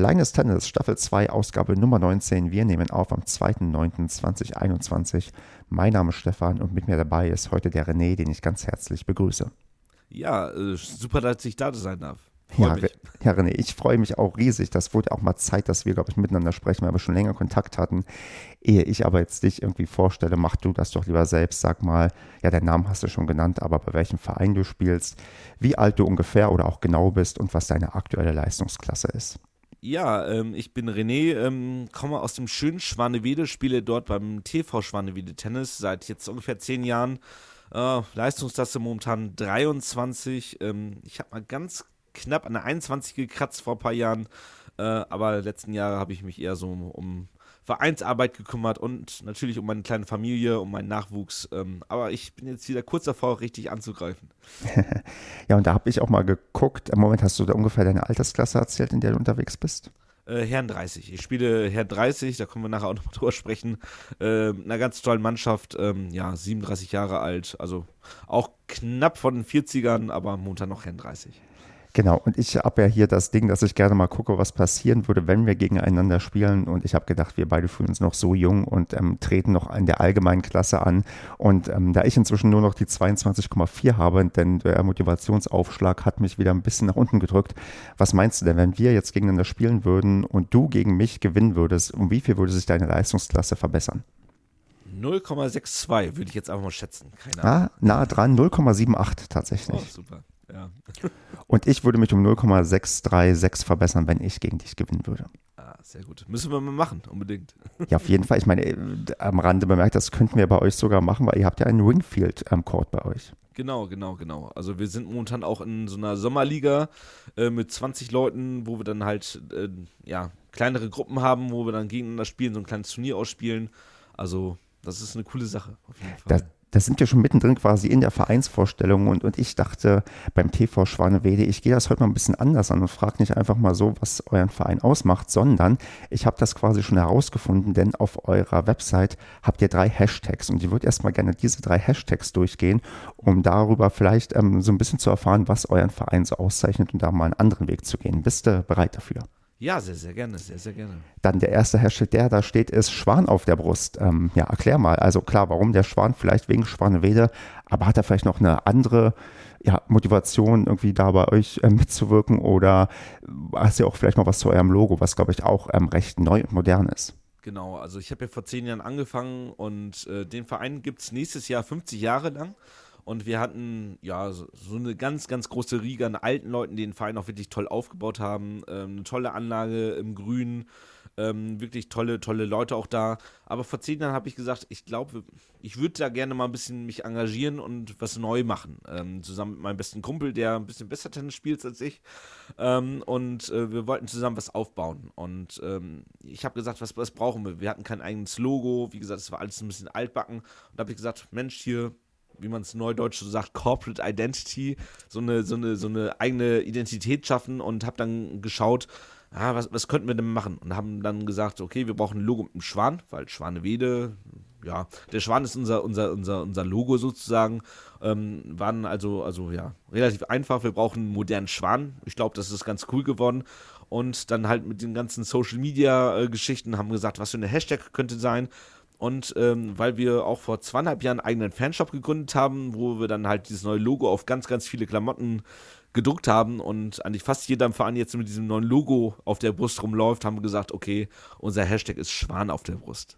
Kleines Tennis, Staffel 2, Ausgabe Nummer 19. Wir nehmen auf am 2.9.2021. Mein Name ist Stefan und mit mir dabei ist heute der René, den ich ganz herzlich begrüße. Ja, äh, super, dass ich da sein darf. Ja, ja, René, ich freue mich auch riesig. Das wurde auch mal Zeit, dass wir, glaube ich, miteinander sprechen, weil wir schon länger Kontakt hatten. Ehe ich aber jetzt dich irgendwie vorstelle, mach du das doch lieber selbst. Sag mal, ja, deinen Namen hast du schon genannt, aber bei welchem Verein du spielst, wie alt du ungefähr oder auch genau bist und was deine aktuelle Leistungsklasse ist. Ja, ähm, ich bin René, ähm, komme aus dem schönen Schwanewede, spiele dort beim TV Schwanewede Tennis seit jetzt ungefähr zehn Jahren. Äh, Leistungsklasse momentan 23. Ähm, ich habe mal ganz knapp an der 21 gekratzt vor ein paar Jahren, äh, aber letzten Jahre habe ich mich eher so um, um Vereinsarbeit gekümmert und natürlich um meine kleine Familie, um meinen Nachwuchs. Ähm, aber ich bin jetzt wieder kurz davor, richtig anzugreifen. ja, und da habe ich auch mal geguckt. Im Moment hast du da ungefähr deine Altersklasse erzählt, in der du unterwegs bist? Äh, Herrn 30. Ich spiele Herrn 30, da können wir nachher auch noch drüber sprechen. Äh, einer ganz tollen Mannschaft, ähm, ja, 37 Jahre alt, also auch knapp von den 40ern, aber momentan noch Herrn 30. Genau, und ich habe ja hier das Ding, dass ich gerne mal gucke, was passieren würde, wenn wir gegeneinander spielen. Und ich habe gedacht, wir beide fühlen uns noch so jung und ähm, treten noch in der allgemeinen Klasse an. Und ähm, da ich inzwischen nur noch die 22,4 habe, denn der Motivationsaufschlag hat mich wieder ein bisschen nach unten gedrückt. Was meinst du denn, wenn wir jetzt gegeneinander spielen würden und du gegen mich gewinnen würdest, um wie viel würde sich deine Leistungsklasse verbessern? 0,62 würde ich jetzt einfach mal schätzen. Keine Ahnung. Ah, nah dran, 0,78 tatsächlich. Oh, super. Ja. Und ich würde mich um 0,636 verbessern, wenn ich gegen dich gewinnen würde. Ah, sehr gut. Müssen wir mal machen, unbedingt. Ja, auf jeden Fall. Ich meine, äh, am Rande bemerkt, das könnten wir bei euch sogar machen, weil ihr habt ja einen Ringfield-Court ähm, bei euch. Genau, genau, genau. Also wir sind momentan auch in so einer Sommerliga äh, mit 20 Leuten, wo wir dann halt äh, ja, kleinere Gruppen haben, wo wir dann gegeneinander spielen, so ein kleines Turnier ausspielen. Also das ist eine coole Sache, auf jeden Fall. Das, da sind wir schon mittendrin quasi in der Vereinsvorstellung und, und ich dachte beim TV Schwanewede, ich gehe das heute mal ein bisschen anders an und frage nicht einfach mal so, was euren Verein ausmacht, sondern ich habe das quasi schon herausgefunden, denn auf eurer Website habt ihr drei Hashtags und ich würde erstmal gerne diese drei Hashtags durchgehen, um darüber vielleicht ähm, so ein bisschen zu erfahren, was euren Verein so auszeichnet und da mal einen anderen Weg zu gehen. Bist du bereit dafür? Ja, sehr, sehr gerne, sehr, sehr gerne. Dann der erste Hashtag, der da steht, ist Schwan auf der Brust. Ähm, ja, erklär mal. Also klar, warum der Schwan? Vielleicht wegen Schwanewede, aber hat er vielleicht noch eine andere ja, Motivation, irgendwie da bei euch äh, mitzuwirken? Oder hast du auch vielleicht mal was zu eurem Logo, was glaube ich auch ähm, recht neu und modern ist? Genau, also ich habe ja vor zehn Jahren angefangen und äh, den Verein gibt es nächstes Jahr 50 Jahre lang. Und wir hatten ja so, so, eine ganz, ganz große Riege an alten Leuten, die den Verein auch wirklich toll aufgebaut haben. Ähm, eine tolle Anlage im Grün, ähm, wirklich tolle, tolle Leute auch da. Aber vor zehn Jahren habe ich gesagt, ich glaube, ich würde da gerne mal ein bisschen mich engagieren und was neu machen. Ähm, zusammen mit meinem besten Kumpel, der ein bisschen besser Tennis spielt als ich. Ähm, und äh, wir wollten zusammen was aufbauen. Und ähm, ich habe gesagt, was, was brauchen wir? Wir hatten kein eigenes Logo. Wie gesagt, es war alles ein bisschen altbacken. Und da habe ich gesagt, Mensch, hier wie man es neudeutsch so sagt, Corporate Identity, so eine, so eine, so eine eigene Identität schaffen und habe dann geschaut, ah, was, was könnten wir denn machen? Und haben dann gesagt, okay, wir brauchen ein Logo mit einem Schwan, weil Schwanewede, ja, der Schwan ist unser, unser, unser, unser Logo sozusagen. Ähm, waren also, also ja, relativ einfach. Wir brauchen einen modernen Schwan. Ich glaube, das ist ganz cool geworden. Und dann halt mit den ganzen Social Media äh, Geschichten haben gesagt, was für eine Hashtag könnte sein. Und ähm, weil wir auch vor zweieinhalb Jahren einen eigenen Fanshop gegründet haben, wo wir dann halt dieses neue Logo auf ganz, ganz viele Klamotten gedruckt haben und eigentlich fast jeder im Verein jetzt mit diesem neuen Logo auf der Brust rumläuft, haben wir gesagt, okay, unser Hashtag ist Schwan auf der Brust.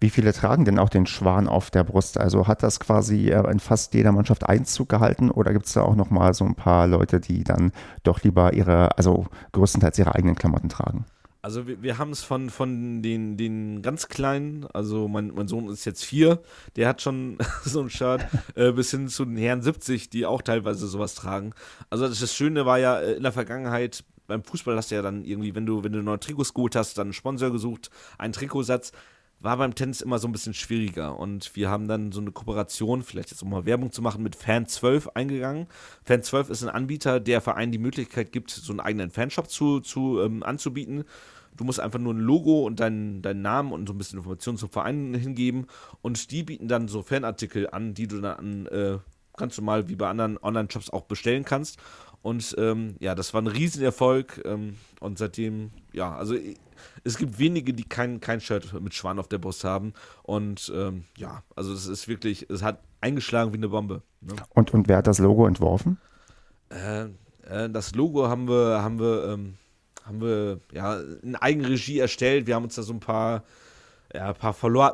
Wie viele tragen denn auch den Schwan auf der Brust? Also hat das quasi äh, in fast jeder Mannschaft Einzug gehalten oder gibt es da auch nochmal so ein paar Leute, die dann doch lieber ihre, also größtenteils ihre eigenen Klamotten tragen? Also wir, wir haben es von, von den, den ganz Kleinen, also mein, mein Sohn ist jetzt vier, der hat schon so ein Shirt, äh, bis hin zu den Herren 70, die auch teilweise sowas tragen. Also das Schöne war ja, äh, in der Vergangenheit beim Fußball hast du ja dann irgendwie, wenn du, wenn du neue Trikots geholt hast, dann einen Sponsor gesucht, einen Trikotsatz. War beim Tennis immer so ein bisschen schwieriger. Und wir haben dann so eine Kooperation, vielleicht jetzt um mal Werbung zu machen, mit Fan 12 eingegangen. Fan 12 ist ein Anbieter, der Vereinen die Möglichkeit gibt, so einen eigenen Fanshop zu, zu ähm, anzubieten. Du musst einfach nur ein Logo und deinen, deinen Namen und so ein bisschen Informationen zum Verein hingeben. Und die bieten dann so Fanartikel an, die du dann äh, ganz normal wie bei anderen Online-Shops auch bestellen kannst. Und ähm, ja, das war ein Riesenerfolg. Ähm, und seitdem, ja, also es gibt wenige, die kein, kein Shirt mit Schwan auf der Brust haben. Und ähm, ja, also es ist wirklich, es hat eingeschlagen wie eine Bombe. Ne? Und, und wer hat das Logo entworfen? Äh, äh, das Logo haben wir, haben wir, ähm, haben wir ja in Eigenregie erstellt. Wir haben uns da so ein paar, ja, paar, Verlo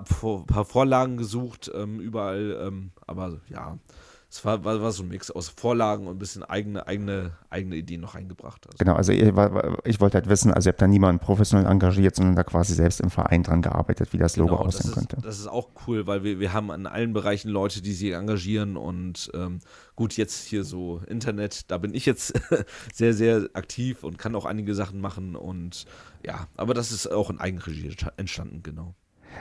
paar Vorlagen gesucht, ähm, überall. Ähm, aber ja, es war, war, war, so ein Mix aus Vorlagen und ein bisschen eigene, eigene, eigene Ideen noch eingebracht. Also. Genau, also ich, ich, wollte halt wissen, also ihr habt da niemanden professionell engagiert, sondern da quasi selbst im Verein dran gearbeitet, wie das Logo genau, aussehen das ist, könnte. Das ist auch cool, weil wir, wir haben an allen Bereichen Leute, die sich engagieren und ähm, gut, jetzt hier so Internet, da bin ich jetzt sehr, sehr aktiv und kann auch einige Sachen machen und ja, aber das ist auch in Eigenregie entstanden, genau.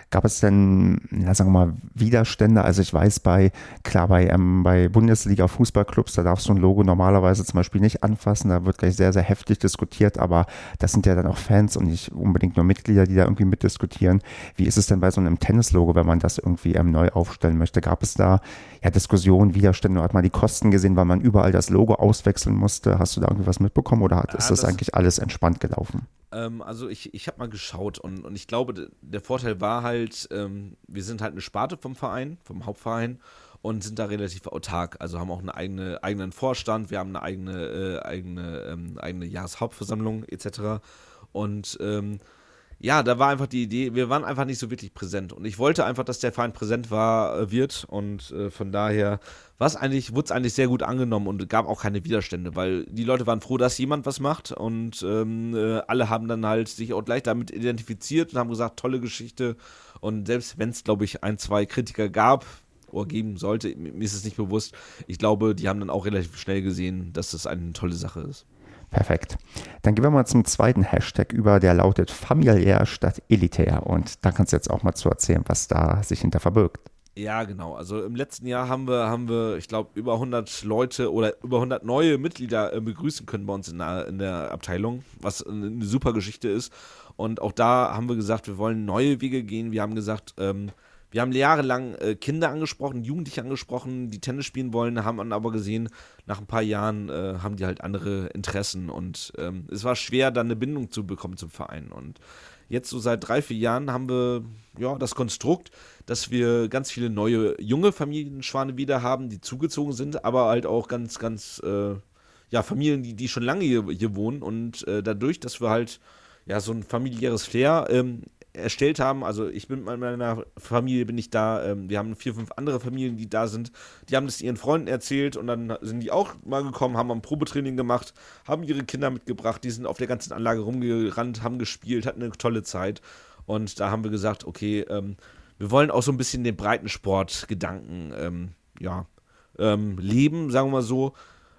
Gab es denn, ja, sagen wir mal, Widerstände? Also ich weiß bei, klar, bei, ähm, bei Bundesliga-Fußballclubs, da darfst du ein Logo normalerweise zum Beispiel nicht anfassen, da wird gleich sehr, sehr heftig diskutiert, aber das sind ja dann auch Fans und nicht unbedingt nur Mitglieder, die da irgendwie mitdiskutieren. Wie ist es denn bei so einem Tennis-Logo, wenn man das irgendwie ähm, neu aufstellen möchte? Gab es da ja Diskussionen, Widerstände, hat man die Kosten gesehen, weil man überall das Logo auswechseln musste? Hast du da irgendwie was mitbekommen oder hat, ja, ist das, das eigentlich alles entspannt gelaufen? Ähm, also ich, ich habe mal geschaut und, und ich glaube, der Vorteil war halt, ähm, wir sind halt eine Sparte vom Verein, vom Hauptverein und sind da relativ autark. Also haben auch einen eigene, eigenen Vorstand, wir haben eine eigene, äh, eigene, ähm, eigene Jahreshauptversammlung etc. Und ähm, ja, da war einfach die Idee, wir waren einfach nicht so wirklich präsent. Und ich wollte einfach, dass der Verein präsent war, äh, wird. Und äh, von daher eigentlich, wurde es eigentlich sehr gut angenommen und gab auch keine Widerstände, weil die Leute waren froh, dass jemand was macht und ähm, äh, alle haben dann halt sich auch gleich damit identifiziert und haben gesagt, tolle Geschichte. Und selbst wenn es, glaube ich, ein, zwei Kritiker gab, oder geben sollte, mir ist es nicht bewusst, ich glaube, die haben dann auch relativ schnell gesehen, dass das eine tolle Sache ist. Perfekt. Dann gehen wir mal zum zweiten Hashtag über, der lautet familiär statt elitär. Und da kannst du jetzt auch mal zu erzählen, was da sich hinter verbirgt. Ja, genau. Also im letzten Jahr haben wir, haben wir ich glaube, über 100 Leute oder über 100 neue Mitglieder äh, begrüßen können bei uns in der, in der Abteilung, was eine super Geschichte ist. Und auch da haben wir gesagt, wir wollen neue Wege gehen. Wir haben gesagt, ähm, wir haben jahrelang äh, Kinder angesprochen, Jugendliche angesprochen, die Tennis spielen wollen, haben dann aber gesehen, nach ein paar Jahren äh, haben die halt andere Interessen und ähm, es war schwer, dann eine Bindung zu bekommen zum Verein. Und jetzt so seit drei, vier Jahren haben wir ja das Konstrukt, dass wir ganz viele neue junge Familienschwane wieder haben, die zugezogen sind, aber halt auch ganz, ganz äh, ja, Familien, die, die schon lange hier, hier wohnen und äh, dadurch, dass wir halt ja so ein familiäres Flair ähm, erstellt haben. Also ich bin mit meiner Familie bin ich da. Ähm, wir haben vier, fünf andere Familien, die da sind. Die haben das ihren Freunden erzählt und dann sind die auch mal gekommen, haben ein Probetraining gemacht, haben ihre Kinder mitgebracht. Die sind auf der ganzen Anlage rumgerannt, haben gespielt, hatten eine tolle Zeit. Und da haben wir gesagt, okay, ähm, wir wollen auch so ein bisschen den Breitensportgedanken ähm, ja, ähm, leben, sagen wir mal so.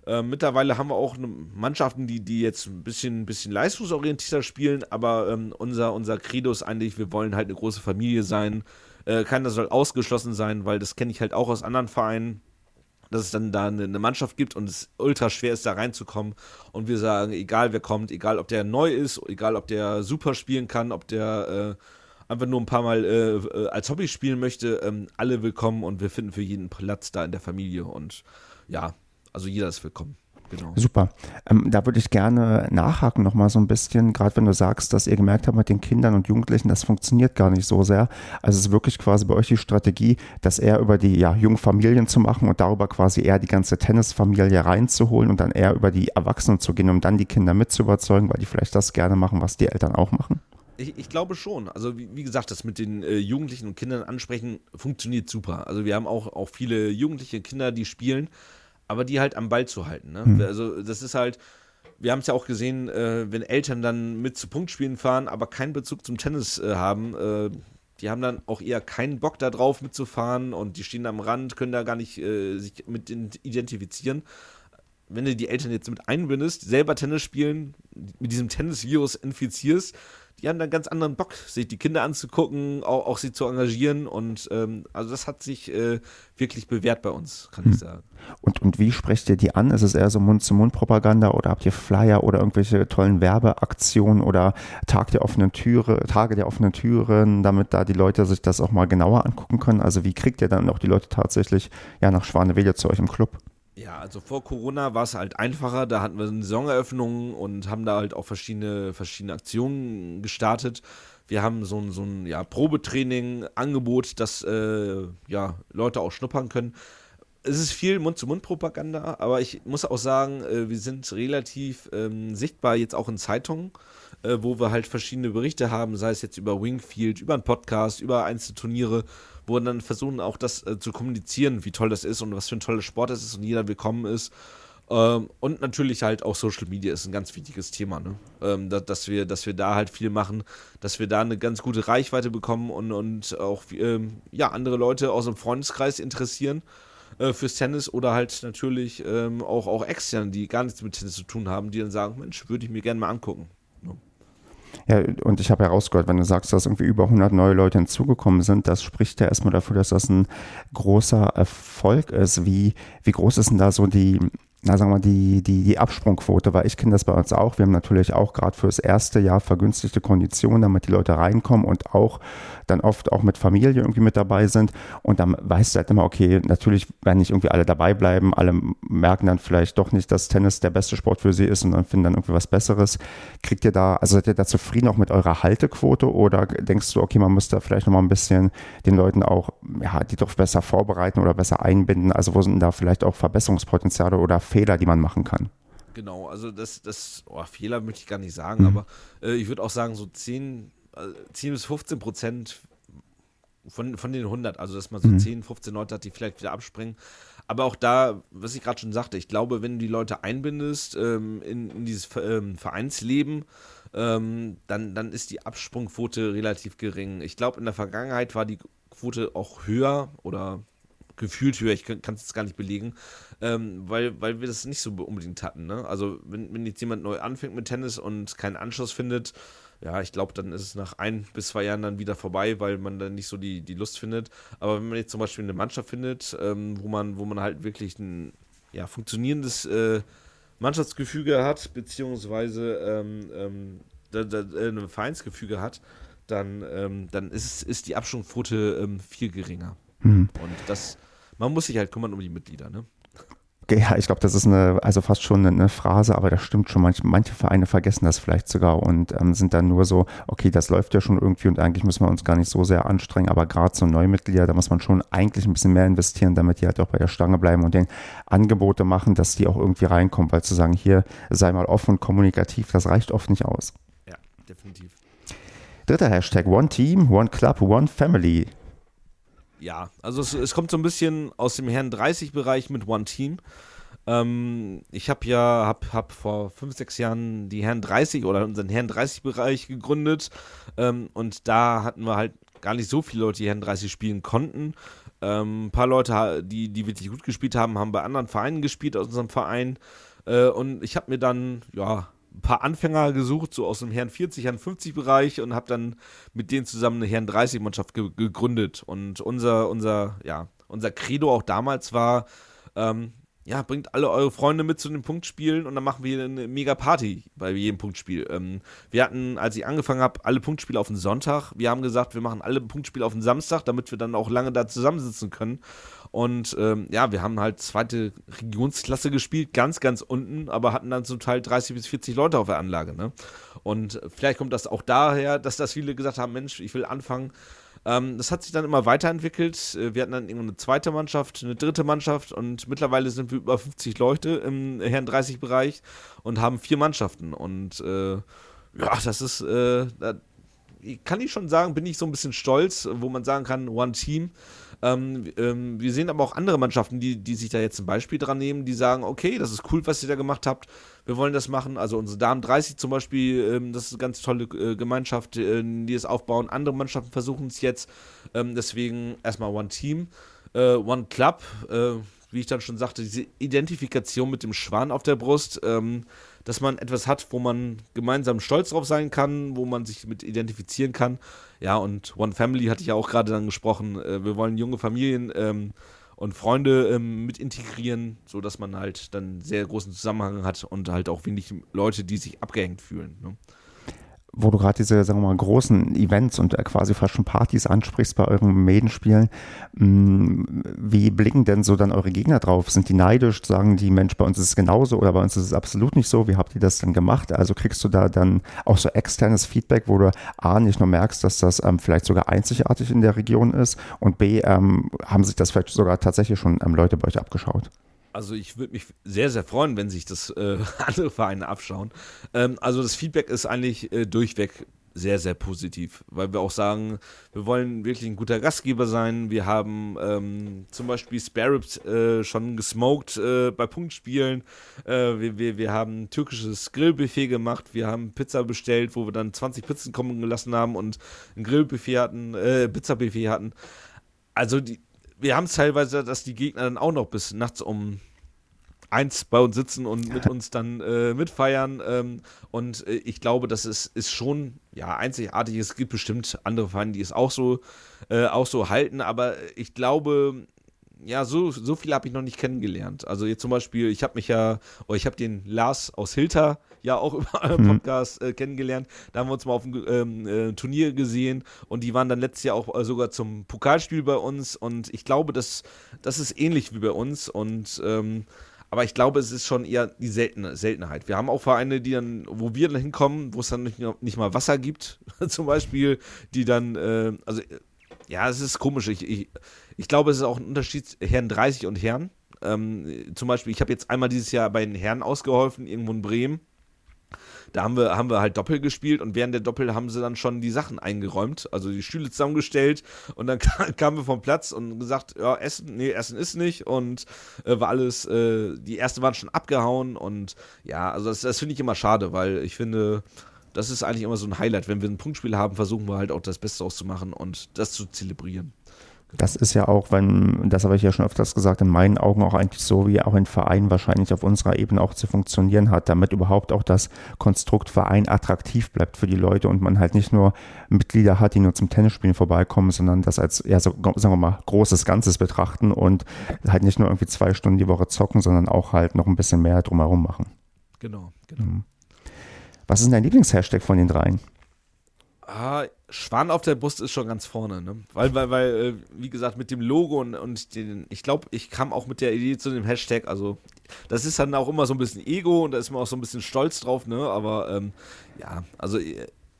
Ähm, mittlerweile haben wir auch Mannschaften, die, die jetzt ein bisschen, bisschen leistungsorientierter spielen, aber ähm, unser, unser Credo ist eigentlich, wir wollen halt eine große Familie sein. Äh, keiner soll ausgeschlossen sein, weil das kenne ich halt auch aus anderen Vereinen dass es dann da eine, eine, Mannschaft gibt und es ultra schwer ist, da reinzukommen. Und wir sagen, egal wer kommt, egal ob der neu ist, egal ob der super spielen kann, ob der äh, einfach nur ein paar Mal äh, äh, als Hobby spielen möchte, ähm, alle willkommen und wir finden für jeden Platz da in der Familie und ja, also jeder ist willkommen. Genau. Super. Ähm, da würde ich gerne nachhaken nochmal so ein bisschen, gerade wenn du sagst, dass ihr gemerkt habt mit den Kindern und Jugendlichen, das funktioniert gar nicht so sehr. Also es ist wirklich quasi bei euch die Strategie, das eher über die ja, jungen Familien zu machen und darüber quasi eher die ganze Tennisfamilie reinzuholen und dann eher über die Erwachsenen zu gehen, um dann die Kinder mitzuüberzeugen, weil die vielleicht das gerne machen, was die Eltern auch machen. Ich, ich, glaube schon. Also wie, wie, gesagt, das mit den äh, Jugendlichen und Kindern ansprechen funktioniert super. Also wir haben auch, auch viele jugendliche Kinder, die spielen, aber die halt am Ball zu halten. Ne? Mhm. Also das ist halt, wir haben es ja auch gesehen, äh, wenn Eltern dann mit zu Punktspielen fahren, aber keinen Bezug zum Tennis äh, haben, äh, die haben dann auch eher keinen Bock darauf mitzufahren und die stehen am Rand, können da gar nicht äh, sich mit identifizieren wenn du die Eltern jetzt mit einbindest, selber Tennis spielen, mit diesem Tennis-Virus infizierst, die haben dann ganz anderen Bock, sich die Kinder anzugucken, auch, auch sie zu engagieren. Und ähm, also das hat sich äh, wirklich bewährt bei uns, kann hm. ich sagen. Und, und wie sprecht ihr die an? Ist es eher so Mund-zu-Mund-Propaganda oder habt ihr Flyer oder irgendwelche tollen Werbeaktionen oder Tag der offenen Türe, Tage der offenen Türen, damit da die Leute sich das auch mal genauer angucken können? Also wie kriegt ihr dann auch die Leute tatsächlich ja nach Schwanewede zu euch im Club? Ja, also vor Corona war es halt einfacher. Da hatten wir eine Saisoneröffnung und haben da halt auch verschiedene, verschiedene Aktionen gestartet. Wir haben so ein, so ein ja, Probetraining, Angebot, dass äh, ja, Leute auch schnuppern können. Es ist viel Mund-zu-Mund-Propaganda, aber ich muss auch sagen, äh, wir sind relativ ähm, sichtbar jetzt auch in Zeitungen, äh, wo wir halt verschiedene Berichte haben, sei es jetzt über Wingfield, über einen Podcast, über Einzelturniere wo wir dann versuchen auch das äh, zu kommunizieren, wie toll das ist und was für ein toller Sport das ist und jeder willkommen ist. Ähm, und natürlich halt auch Social Media ist ein ganz wichtiges Thema, ne? Ähm, da, dass, wir, dass wir da halt viel machen, dass wir da eine ganz gute Reichweite bekommen und, und auch ähm, ja, andere Leute aus dem Freundeskreis interessieren äh, fürs Tennis oder halt natürlich ähm, auch, auch extern, die gar nichts mit Tennis zu tun haben, die dann sagen, Mensch, würde ich mir gerne mal angucken. Ja, und ich habe herausgehört, wenn du sagst, dass irgendwie über 100 neue Leute hinzugekommen sind, das spricht ja erstmal dafür, dass das ein großer Erfolg ist. Wie, wie groß ist denn da so die, na sagen wir, die, die, die Absprungquote, weil ich kenne das bei uns auch. Wir haben natürlich auch gerade fürs erste Jahr vergünstigte Konditionen, damit die Leute reinkommen und auch dann oft auch mit Familie irgendwie mit dabei sind. Und dann weißt du halt immer, okay, natürlich werden nicht irgendwie alle dabei bleiben. Alle merken dann vielleicht doch nicht, dass Tennis der beste Sport für sie ist und dann finden dann irgendwie was Besseres. Kriegt ihr da, also seid ihr da zufrieden auch mit eurer Haltequote oder denkst du, okay, man müsste vielleicht nochmal ein bisschen den Leuten auch, ja, die doch besser vorbereiten oder besser einbinden? Also wo sind da vielleicht auch Verbesserungspotenziale oder Fehler, die man machen kann? Genau, also das, das oh, Fehler möchte ich gar nicht sagen, mhm. aber äh, ich würde auch sagen, so 10 10 bis 15 Prozent von, von den 100, also dass man so mhm. 10, 15 Leute hat, die vielleicht wieder abspringen. Aber auch da, was ich gerade schon sagte, ich glaube, wenn du die Leute einbindest ähm, in, in, dieses ähm, Vereinsleben, ähm, dann, dann ist die Absprungquote relativ gering. Ich glaube, in der Vergangenheit war die Quote auch höher oder gefühlt höher, ich kann es jetzt gar nicht belegen, ähm, weil, weil wir das nicht so unbedingt hatten. Ne? Also, wenn, wenn jetzt jemand neu anfängt mit Tennis und keinen Anschluss findet, ja, ich glaube, dann ist es nach ein bis zwei Jahren dann wieder vorbei, weil man dann nicht so die, die Lust findet. Aber wenn man jetzt zum Beispiel eine Mannschaft findet, ähm, wo, man, wo man halt wirklich ein ja, funktionierendes äh, Mannschaftsgefüge hat, beziehungsweise ähm, ähm, da, da, äh, ein Vereinsgefüge hat, dann, ähm, dann ist, ist die Abschwungquote ähm, viel geringer. Mhm. Und das, man muss sich halt kümmern um die Mitglieder, ne? Ja, ich glaube, das ist eine, also fast schon eine Phrase, aber das stimmt schon. Manche, manche Vereine vergessen das vielleicht sogar und ähm, sind dann nur so, okay, das läuft ja schon irgendwie und eigentlich müssen wir uns gar nicht so sehr anstrengen, aber gerade so Neumitglieder, da muss man schon eigentlich ein bisschen mehr investieren, damit die halt auch bei der Stange bleiben und den Angebote machen, dass die auch irgendwie reinkommen, weil zu sagen, hier sei mal offen und kommunikativ, das reicht oft nicht aus. Ja, definitiv. Dritter Hashtag, One Team, One Club, One Family. Ja, also es, es, kommt so ein bisschen aus dem Herrn 30-Bereich mit One Team. Ähm, ich habe ja hab, hab vor fünf, sechs Jahren die Herren 30 oder unseren Herrn 30-Bereich gegründet ähm, und da hatten wir halt gar nicht so viele Leute, die Herren 30 spielen konnten. Ähm, ein paar Leute, die, die wirklich gut gespielt haben, haben bei anderen Vereinen gespielt aus unserem Verein. Äh, und ich habe mir dann, ja, ein paar Anfänger gesucht, so aus dem Herren 40, Herren 50 Bereich und habe dann mit denen zusammen eine Herren 30 Mannschaft ge gegründet. Und unser, unser, ja, unser Credo auch damals war, ähm, ja, bringt alle eure Freunde mit zu den Punktspielen und dann machen wir eine mega Party bei jedem Punktspiel. Ähm, wir hatten, als ich angefangen habe, alle Punktspiele auf den Sonntag. Wir haben gesagt, wir machen alle Punktspiele auf den Samstag, damit wir dann auch lange da zusammensitzen können. Und ähm, ja, wir haben halt zweite Regionsklasse gespielt, ganz, ganz unten, aber hatten dann zum Teil 30 bis 40 Leute auf der Anlage. Ne? Und vielleicht kommt das auch daher, dass das viele gesagt haben, Mensch, ich will anfangen. Ähm, das hat sich dann immer weiterentwickelt. Äh, wir hatten dann irgendwo eine zweite Mannschaft, eine dritte Mannschaft und mittlerweile sind wir über 50 Leute im Herren 30 Bereich und haben vier Mannschaften. Und äh, ja, das ist, äh, da kann ich schon sagen, bin ich so ein bisschen stolz, wo man sagen kann, One Team. Ähm, ähm, wir sehen aber auch andere Mannschaften, die, die sich da jetzt ein Beispiel dran nehmen, die sagen, okay, das ist cool, was ihr da gemacht habt, wir wollen das machen. Also unsere Damen 30 zum Beispiel, ähm, das ist eine ganz tolle äh, Gemeinschaft, äh, die es aufbauen. Andere Mannschaften versuchen es jetzt. Ähm, deswegen erstmal One Team, äh, One Club, äh, wie ich dann schon sagte, diese Identifikation mit dem Schwan auf der Brust, ähm, dass man etwas hat, wo man gemeinsam stolz drauf sein kann, wo man sich mit identifizieren kann. Ja, und One Family hatte ich ja auch gerade dann gesprochen. Äh, wir wollen junge Familien ähm, und Freunde ähm, mit integrieren, sodass man halt dann sehr großen Zusammenhang hat und halt auch wenig Leute, die sich abgehängt fühlen. Ne? Wo du gerade diese, sagen wir mal, großen Events und äh, quasi fast schon Partys ansprichst bei euren Medenspielen, mm, wie blicken denn so dann eure Gegner drauf? Sind die neidisch? Sagen die, Mensch, bei uns ist es genauso oder bei uns ist es absolut nicht so? Wie habt ihr das dann gemacht? Also kriegst du da dann auch so externes Feedback, wo du A, nicht nur merkst, dass das ähm, vielleicht sogar einzigartig in der Region ist und B, ähm, haben sich das vielleicht sogar tatsächlich schon ähm, Leute bei euch abgeschaut? Also ich würde mich sehr, sehr freuen, wenn sich das äh, andere Vereine abschauen. Ähm, also das Feedback ist eigentlich äh, durchweg sehr, sehr positiv, weil wir auch sagen, wir wollen wirklich ein guter Gastgeber sein. Wir haben ähm, zum Beispiel Sparrows äh, schon gesmoked äh, bei Punktspielen. Äh, wir, wir, wir haben türkisches Grillbuffet gemacht. Wir haben Pizza bestellt, wo wir dann 20 Pizzen kommen gelassen haben und ein Grillbuffet hatten, äh, Pizzabuffet hatten. Also die, wir haben es teilweise, dass die Gegner dann auch noch bis nachts um eins bei uns sitzen und mit uns dann äh, mitfeiern. Ähm, und äh, ich glaube, das ist, ist schon ja, einzigartig. Es gibt bestimmt andere Vereine, die es auch so, äh, auch so halten, aber ich glaube, ja, so, so viel habe ich noch nicht kennengelernt. Also jetzt zum Beispiel, ich habe mich ja, oder ich habe den Lars aus Hilter ja auch über euren mhm. Podcast äh, kennengelernt. Da haben wir uns mal auf dem ähm, äh, Turnier gesehen und die waren dann letztes Jahr auch äh, sogar zum Pokalspiel bei uns und ich glaube, das, das ist ähnlich wie bei uns und ähm, aber ich glaube, es ist schon eher die Selten Seltenheit. Wir haben auch Vereine, die dann, wo wir dann hinkommen, wo es dann nicht, nicht mal Wasser gibt, zum Beispiel, die dann, äh, also ja, es ist komisch. Ich, ich, ich glaube, es ist auch ein Unterschied Herren 30 und Herren. Ähm, zum Beispiel, ich habe jetzt einmal dieses Jahr bei den Herren ausgeholfen, irgendwo in Bremen. Da haben wir, haben wir halt Doppel gespielt und während der Doppel haben sie dann schon die Sachen eingeräumt, also die Stühle zusammengestellt und dann kamen wir vom Platz und gesagt, ja, Essen, nee, Essen ist nicht und äh, war alles, äh, die erste waren schon abgehauen und ja, also das, das finde ich immer schade, weil ich finde, das ist eigentlich immer so ein Highlight. Wenn wir ein Punktspiel haben, versuchen wir halt auch das Beste auszumachen und das zu zelebrieren. Das ist ja auch, wenn, das habe ich ja schon öfters gesagt, in meinen Augen auch eigentlich so, wie auch ein Verein wahrscheinlich auf unserer Ebene auch zu funktionieren hat, damit überhaupt auch das Konstrukt Verein attraktiv bleibt für die Leute und man halt nicht nur Mitglieder hat, die nur zum Tennisspielen vorbeikommen, sondern das als, ja, so, sagen wir mal, großes Ganzes betrachten und halt nicht nur irgendwie zwei Stunden die Woche zocken, sondern auch halt noch ein bisschen mehr drumherum machen. Genau, genau. Mhm. Was ist denn dein Lieblingshashtag von den dreien? Ah, Schwan auf der Brust ist schon ganz vorne, ne? Weil, weil, weil, äh, wie gesagt, mit dem Logo und, und den, ich glaube, ich kam auch mit der Idee zu dem Hashtag, also das ist dann auch immer so ein bisschen Ego und da ist man auch so ein bisschen stolz drauf, ne? Aber ähm, ja, also ich,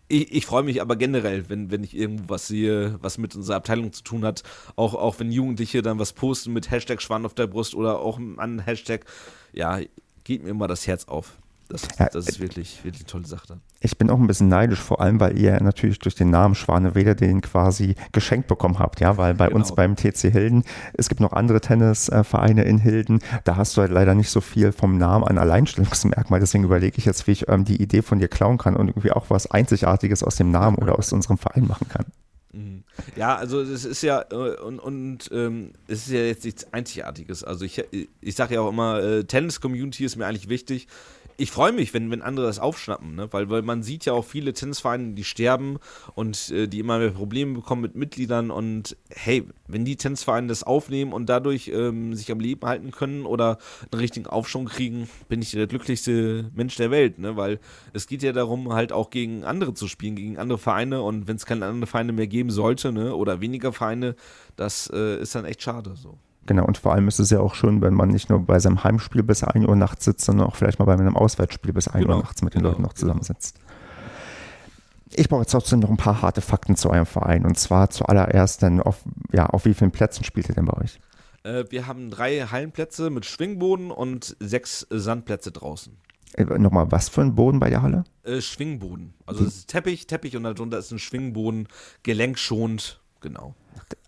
ich freue mich aber generell, wenn, wenn ich irgendwas sehe, was mit unserer Abteilung zu tun hat. Auch, auch wenn Jugendliche dann was posten mit Hashtag Schwan auf der Brust oder auch an Hashtag, ja, geht mir immer das Herz auf. Das, ja, das ist wirklich, wirklich eine tolle Sache. Ich bin auch ein bisschen neidisch, vor allem, weil ihr natürlich durch den Namen Schwaneweder den quasi geschenkt bekommen habt, ja, weil bei genau. uns beim TC Hilden, es gibt noch andere Tennisvereine in Hilden, da hast du halt leider nicht so viel vom Namen an Alleinstellungsmerkmal, deswegen überlege ich jetzt, wie ich ähm, die Idee von dir klauen kann und irgendwie auch was Einzigartiges aus dem Namen oder aus unserem Verein machen kann. Mhm. Ja, also es ist ja äh, und, und ähm, es ist ja jetzt nichts Einzigartiges. Also ich, ich sage ja auch immer, äh, Tennis-Community ist mir eigentlich wichtig ich freue mich, wenn, wenn andere das aufschnappen, ne? weil, weil man sieht ja auch viele Tennisvereine, die sterben und äh, die immer mehr Probleme bekommen mit Mitgliedern und hey, wenn die Tennisvereine das aufnehmen und dadurch ähm, sich am Leben halten können oder einen richtigen Aufschwung kriegen, bin ich der glücklichste Mensch der Welt, ne? weil es geht ja darum, halt auch gegen andere zu spielen, gegen andere Vereine und wenn es keine anderen Vereine mehr geben sollte ne? oder weniger Vereine, das äh, ist dann echt schade so. Genau, und vor allem ist es ja auch schön, wenn man nicht nur bei seinem Heimspiel bis 1 Uhr nachts sitzt, sondern auch vielleicht mal bei einem Auswärtsspiel bis 1 genau, Uhr nachts mit den genau, Leuten noch genau. zusammensitzt. Ich brauche jetzt trotzdem noch ein paar harte Fakten zu eurem Verein. Und zwar zuallererst dann auf, ja, auf wie vielen Plätzen spielt ihr denn bei euch? Äh, wir haben drei Hallenplätze mit Schwingboden und sechs Sandplätze draußen. Äh, nochmal, was für ein Boden bei der Halle? Äh, Schwingboden. Also es ist Teppich, Teppich und darunter ist ein Schwingboden, gelenkschonend, genau.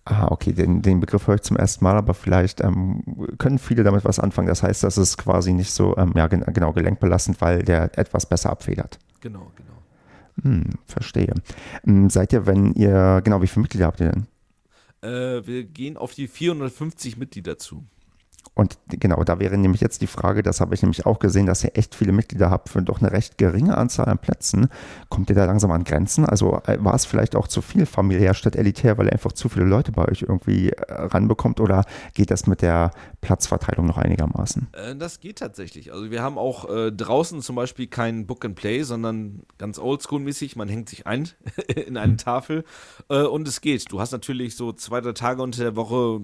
Ah, okay, den, den Begriff höre ich zum ersten Mal, aber vielleicht ähm, können viele damit was anfangen. Das heißt, das ist quasi nicht so, ähm, ja, gen genau, gelenkbelastend, weil der etwas besser abfedert. Genau, genau. Hm, verstehe. Ähm, seid ihr, wenn ihr, genau, wie viele Mitglieder habt ihr denn? Äh, wir gehen auf die 450 Mitglieder zu. Und genau, da wäre nämlich jetzt die Frage, das habe ich nämlich auch gesehen, dass ihr echt viele Mitglieder habt für doch eine recht geringe Anzahl an Plätzen. Kommt ihr da langsam an Grenzen? Also äh, war es vielleicht auch zu viel familiär statt elitär, weil ihr einfach zu viele Leute bei euch irgendwie äh, ranbekommt oder geht das mit der Platzverteilung noch einigermaßen? Äh, das geht tatsächlich. Also wir haben auch äh, draußen zum Beispiel kein Book and Play, sondern ganz oldschool-mäßig, man hängt sich ein in eine Tafel äh, und es geht. Du hast natürlich so zwei, drei Tage unter der Woche,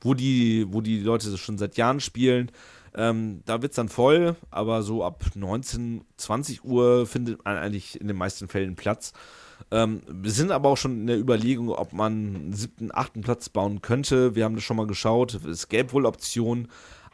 wo die, wo die Leute schon seit Jahren spielen. Ähm, da wird es dann voll, aber so ab 19, 20 Uhr findet man eigentlich in den meisten Fällen Platz. Ähm, wir sind aber auch schon in der Überlegung, ob man einen siebten, achten Platz bauen könnte. Wir haben das schon mal geschaut. Es gäbe wohl Optionen.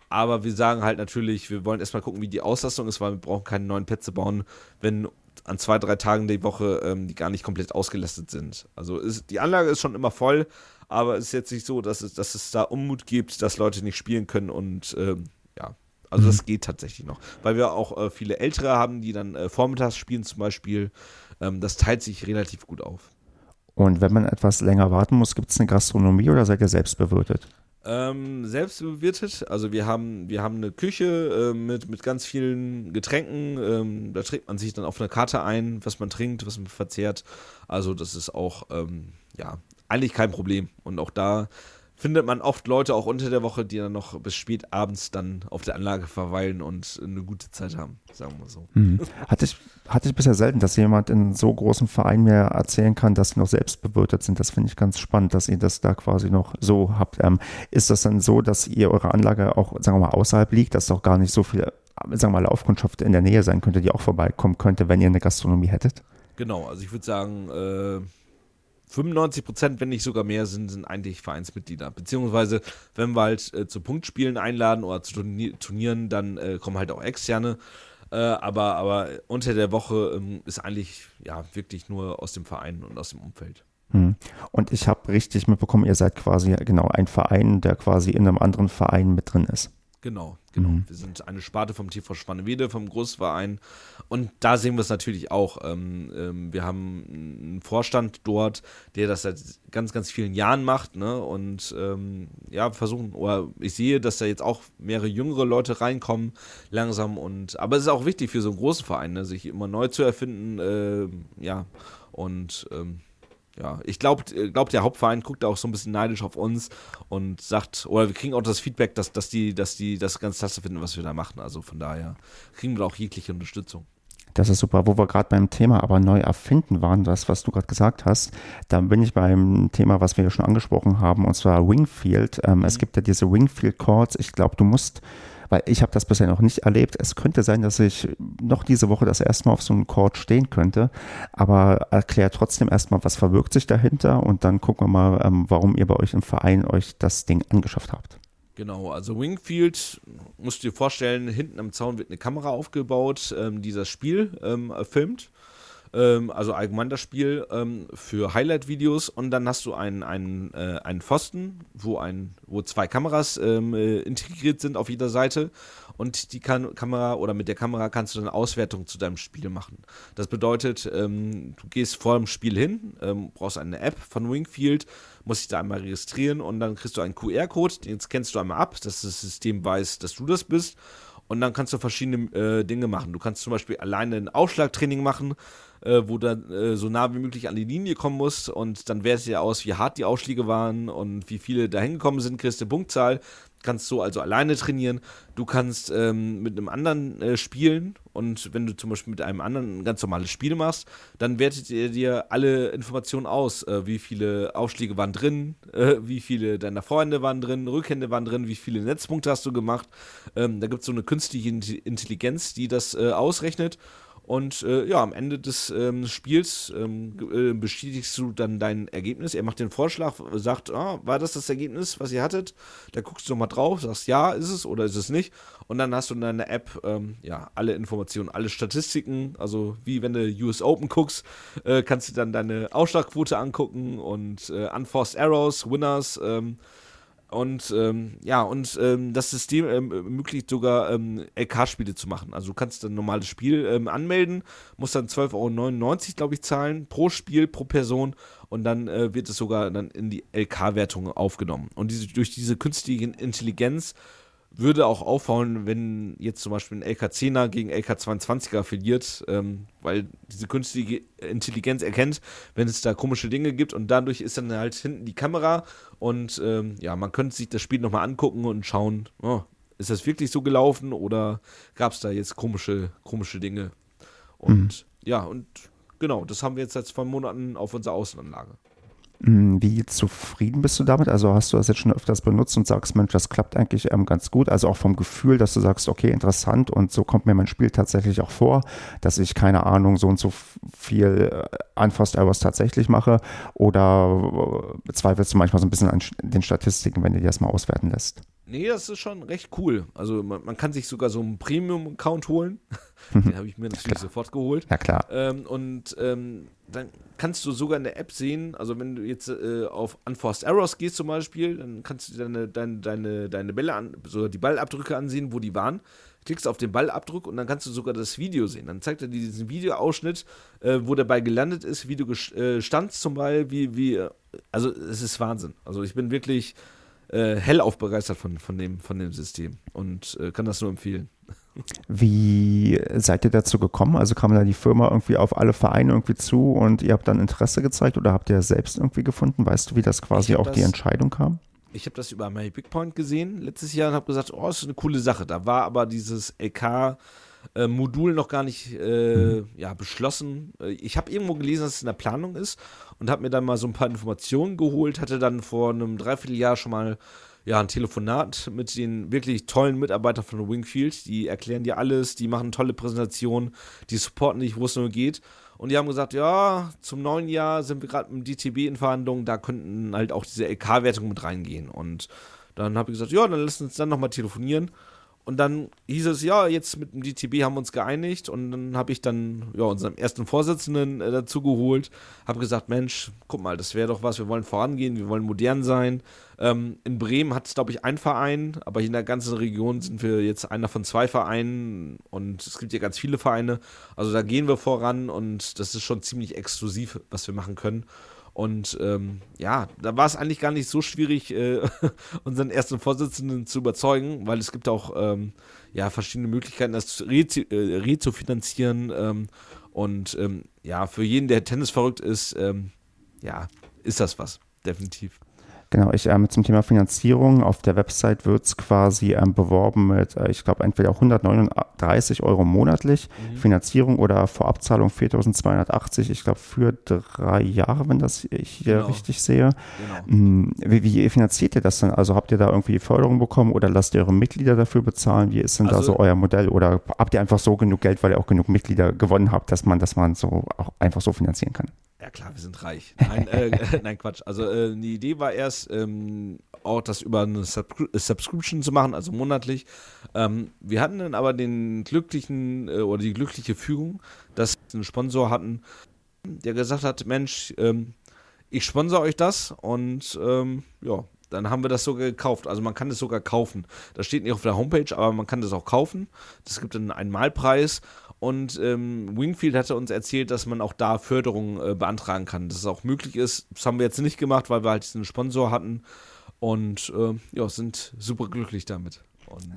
Aber wir sagen halt natürlich, wir wollen erstmal gucken, wie die Auslastung ist, weil wir brauchen keine neuen Plätze bauen, wenn an zwei, drei Tagen die Woche ähm, die gar nicht komplett ausgelastet sind. Also ist, die Anlage ist schon immer voll, aber es ist jetzt nicht so, dass es, dass es da Unmut gibt, dass Leute nicht spielen können und ähm, ja, also das mhm. geht tatsächlich noch. Weil wir auch äh, viele Ältere haben, die dann äh, vormittags spielen zum Beispiel. Ähm, das teilt sich relativ gut auf. Und wenn man etwas länger warten muss, gibt es eine Gastronomie oder seid ihr selbst bewirtet? Ähm, selbst bewirtet. Also wir haben, wir haben eine Küche äh, mit, mit ganz vielen Getränken. Ähm, da trägt man sich dann auf eine Karte ein, was man trinkt, was man verzehrt. Also das ist auch ähm, ja eigentlich kein Problem. Und auch da findet man oft Leute auch unter der Woche, die dann noch bis spät abends dann auf der Anlage verweilen und eine gute Zeit haben, sagen wir so. Hm. Hatte, ich, hatte ich bisher selten, dass jemand in so großen Vereinen mir erzählen kann, dass sie noch selbst bewirtet sind. Das finde ich ganz spannend, dass ihr das da quasi noch so habt. Ähm, ist das dann so, dass ihr eure Anlage auch, sagen wir mal, außerhalb liegt, dass auch gar nicht so viel, sagen wir mal, Laufkundschaft in der Nähe sein könnte, die auch vorbeikommen könnte, wenn ihr eine Gastronomie hättet? Genau, also ich würde sagen, äh 95 Prozent, wenn nicht sogar mehr, sind, sind eigentlich Vereinsmitglieder. Beziehungsweise, wenn wir halt äh, zu Punktspielen einladen oder zu Turnieren, dann äh, kommen halt auch Externe. Äh, aber, aber unter der Woche ähm, ist eigentlich ja wirklich nur aus dem Verein und aus dem Umfeld. Hm. Und ich habe richtig mitbekommen, ihr seid quasi genau ein Verein, der quasi in einem anderen Verein mit drin ist. Genau, genau. Mhm. Wir sind eine Sparte vom TV Spannewede, vom Großverein. Und da sehen wir es natürlich auch. Ähm, ähm, wir haben einen Vorstand dort, der das seit ganz, ganz vielen Jahren macht. Ne? Und ähm, ja, versuchen, oder ich sehe, dass da jetzt auch mehrere jüngere Leute reinkommen, langsam. Und aber es ist auch wichtig für so einen großen Verein, ne? sich immer neu zu erfinden. Äh, ja, und ähm, ja, ich glaube, glaub, der Hauptverein guckt auch so ein bisschen neidisch auf uns und sagt, oder wir kriegen auch das Feedback, dass, dass die, dass die das ganz klasse finden, was wir da machen. Also von daher kriegen wir auch jegliche Unterstützung. Das ist super. Wo wir gerade beim Thema aber neu erfinden waren, das, was du gerade gesagt hast, da bin ich beim Thema, was wir ja schon angesprochen haben, und zwar Wingfield. Ähm, mhm. Es gibt ja diese Wingfield Chords. Ich glaube, du musst weil ich habe das bisher noch nicht erlebt. Es könnte sein, dass ich noch diese Woche das erste Mal auf so einem Chord stehen könnte, aber erklär trotzdem erstmal, was verbirgt sich dahinter und dann gucken wir mal, ähm, warum ihr bei euch im Verein euch das Ding angeschafft habt. Genau, also Wingfield, musst du dir vorstellen, hinten am Zaun wird eine Kamera aufgebaut, ähm, die das Spiel ähm, filmt ähm, also allgemein das Spiel, ähm, für Highlight-Videos und dann hast du einen, einen, äh, einen Pfosten, wo, ein, wo zwei Kameras ähm, äh, integriert sind auf jeder Seite und die kann, Kamera oder mit der Kamera kannst du dann Auswertung zu deinem Spiel machen. Das bedeutet, ähm, du gehst vor dem Spiel hin, ähm, brauchst eine App von Wingfield, musst dich da einmal registrieren und dann kriegst du einen QR-Code, den scannst du einmal ab, dass das System weiß, dass du das bist und dann kannst du verschiedene äh, Dinge machen. Du kannst zum Beispiel alleine ein Aufschlagtraining machen, äh, wo du äh, so nah wie möglich an die Linie kommen musst und dann wertet ihr aus, wie hart die Ausschläge waren und wie viele da hingekommen sind, kriegst du Punktzahl kannst so also alleine trainieren. Du kannst ähm, mit einem anderen äh, spielen und wenn du zum Beispiel mit einem anderen ein ganz normales Spiel machst, dann wertet ihr dir alle Informationen aus. Äh, wie viele Aufschläge waren drin, äh, wie viele deiner Vorhände waren drin, Rückhände waren drin, wie viele Netzpunkte hast du gemacht. Ähm, da gibt es so eine künstliche Intelligenz, die das äh, ausrechnet und äh, ja, am Ende des ähm, Spiels ähm, äh, bestätigst du dann dein Ergebnis. Er macht den Vorschlag, sagt, ah, war das das Ergebnis, was ihr hattet? Da guckst du nochmal drauf, sagst, ja, ist es oder ist es nicht. Und dann hast du in deiner App ähm, ja, alle Informationen, alle Statistiken. Also wie wenn du US Open guckst, äh, kannst du dann deine Ausschlagquote angucken und äh, Unforced Arrows, Winners. Und ähm, ja, und ähm, das System ähm, ermöglicht sogar ähm, LK-Spiele zu machen. Also du kannst ein normales Spiel ähm, anmelden, musst dann 12,99 Euro, glaube ich, zahlen pro Spiel, pro Person und dann äh, wird es sogar dann in die LK-Wertung aufgenommen. Und diese, durch diese künstliche Intelligenz würde auch auffallen, wenn jetzt zum Beispiel ein LK10er gegen LK22er verliert, ähm, weil diese künstliche Intelligenz erkennt, wenn es da komische Dinge gibt und dadurch ist dann halt hinten die Kamera und ähm, ja, man könnte sich das Spiel nochmal angucken und schauen, oh, ist das wirklich so gelaufen oder gab es da jetzt komische, komische Dinge? Und mhm. ja, und genau, das haben wir jetzt seit zwei Monaten auf unserer Außenanlage. Hm, wie zufrieden bist du damit? Also hast du das jetzt schon öfters benutzt und sagst, Mensch, das klappt eigentlich ähm, ganz gut. Also auch vom Gefühl, dass du sagst, okay, interessant und so kommt mir mein Spiel tatsächlich auch vor, dass ich keine Ahnung, so und so viel äh, Unforced Errors tatsächlich mache oder äh, zweifelst du manchmal so ein bisschen an den Statistiken, wenn du dir das mal auswerten lässt? Nee, das ist schon recht cool. Also man, man kann sich sogar so einen Premium-Account holen. Den habe ich mir natürlich sofort geholt. Ja, klar. Ähm, und ähm, dann kannst du sogar in der App sehen, also wenn du jetzt äh, auf Unforced Errors gehst zum Beispiel, dann kannst du deine, deine, deine, deine Bälle an, so die Ballabdrücke ansehen, wo die waren. Klickst auf den Ballabdruck und dann kannst du sogar das Video sehen. Dann zeigt er dir diesen Videoausschnitt, äh, wo der Ball gelandet ist, wie du äh, standst zum Ball, wie, wie, äh, also es ist Wahnsinn. Also ich bin wirklich äh, hellauf begeistert von, von, dem, von dem System und äh, kann das nur empfehlen. Wie seid ihr dazu gekommen? Also kam da die Firma irgendwie auf alle Vereine irgendwie zu und ihr habt dann Interesse gezeigt oder habt ihr selbst irgendwie gefunden? Weißt du, wie das quasi auch das, die Entscheidung kam? Ich habe das über My Big Point gesehen letztes Jahr und habe gesagt, oh, ist eine coole Sache. Da war aber dieses LK äh, Modul noch gar nicht äh, mhm. ja, beschlossen. Äh, ich habe irgendwo gelesen, dass es in der Planung ist und habe mir dann mal so ein paar Informationen geholt, hatte dann vor einem Dreivierteljahr schon mal ja, ein Telefonat mit den wirklich tollen Mitarbeitern von Wingfield. Die erklären dir alles, die machen tolle Präsentationen, die supporten dich, wo es nur geht. Und die haben gesagt, ja, zum neuen Jahr sind wir gerade mit DTB in Verhandlungen, da könnten halt auch diese LK-Wertungen mit reingehen. Und dann habe ich gesagt, ja, dann lass uns dann nochmal telefonieren. Und dann hieß es, ja, jetzt mit dem DTB haben wir uns geeinigt und dann habe ich dann ja, unseren ersten Vorsitzenden äh, dazu geholt, habe gesagt, Mensch, guck mal, das wäre doch was, wir wollen vorangehen, wir wollen modern sein. Ähm, in Bremen hat es, glaube ich, ein Verein, aber in der ganzen Region sind wir jetzt einer von zwei Vereinen und es gibt ja ganz viele Vereine. Also da gehen wir voran und das ist schon ziemlich exklusiv, was wir machen können. Und ähm, ja, da war es eigentlich gar nicht so schwierig, äh, unseren ersten Vorsitzenden zu überzeugen, weil es gibt auch ähm, ja, verschiedene Möglichkeiten, das re, äh, re zu finanzieren. Ähm, und ähm, ja, für jeden, der Tennis verrückt ist, ähm, ja, ist das was, definitiv. Genau, ich ähm, zum Thema Finanzierung. Auf der Website wird es quasi ähm, beworben mit, äh, ich glaube, entweder 139 Euro monatlich mhm. Finanzierung oder Vorabzahlung 4280, ich glaube, für drei Jahre, wenn das ich hier genau. richtig sehe. Genau. Mm, wie, wie, finanziert ihr das denn? Also habt ihr da irgendwie Förderung bekommen oder lasst ihr eure Mitglieder dafür bezahlen? Wie ist denn also, da so euer Modell? Oder habt ihr einfach so genug Geld, weil ihr auch genug Mitglieder gewonnen habt, dass man das man so auch einfach so finanzieren kann? Klar, wir sind reich. Nein, äh, nein Quatsch. Also äh, die Idee war erst, ähm, auch das über eine Subscri Subscription zu machen, also monatlich. Ähm, wir hatten dann aber den glücklichen äh, oder die glückliche Fügung, dass wir einen Sponsor hatten, der gesagt hat, Mensch, ähm, ich sponsor euch das und ähm, ja, dann haben wir das sogar gekauft. Also man kann es sogar kaufen. Das steht nicht auf der Homepage, aber man kann das auch kaufen. Es gibt einen Malpreis und ähm, Wingfield hatte uns erzählt, dass man auch da Förderung äh, beantragen kann, dass es auch möglich ist. Das haben wir jetzt nicht gemacht, weil wir halt diesen Sponsor hatten und äh, ja, sind super glücklich damit.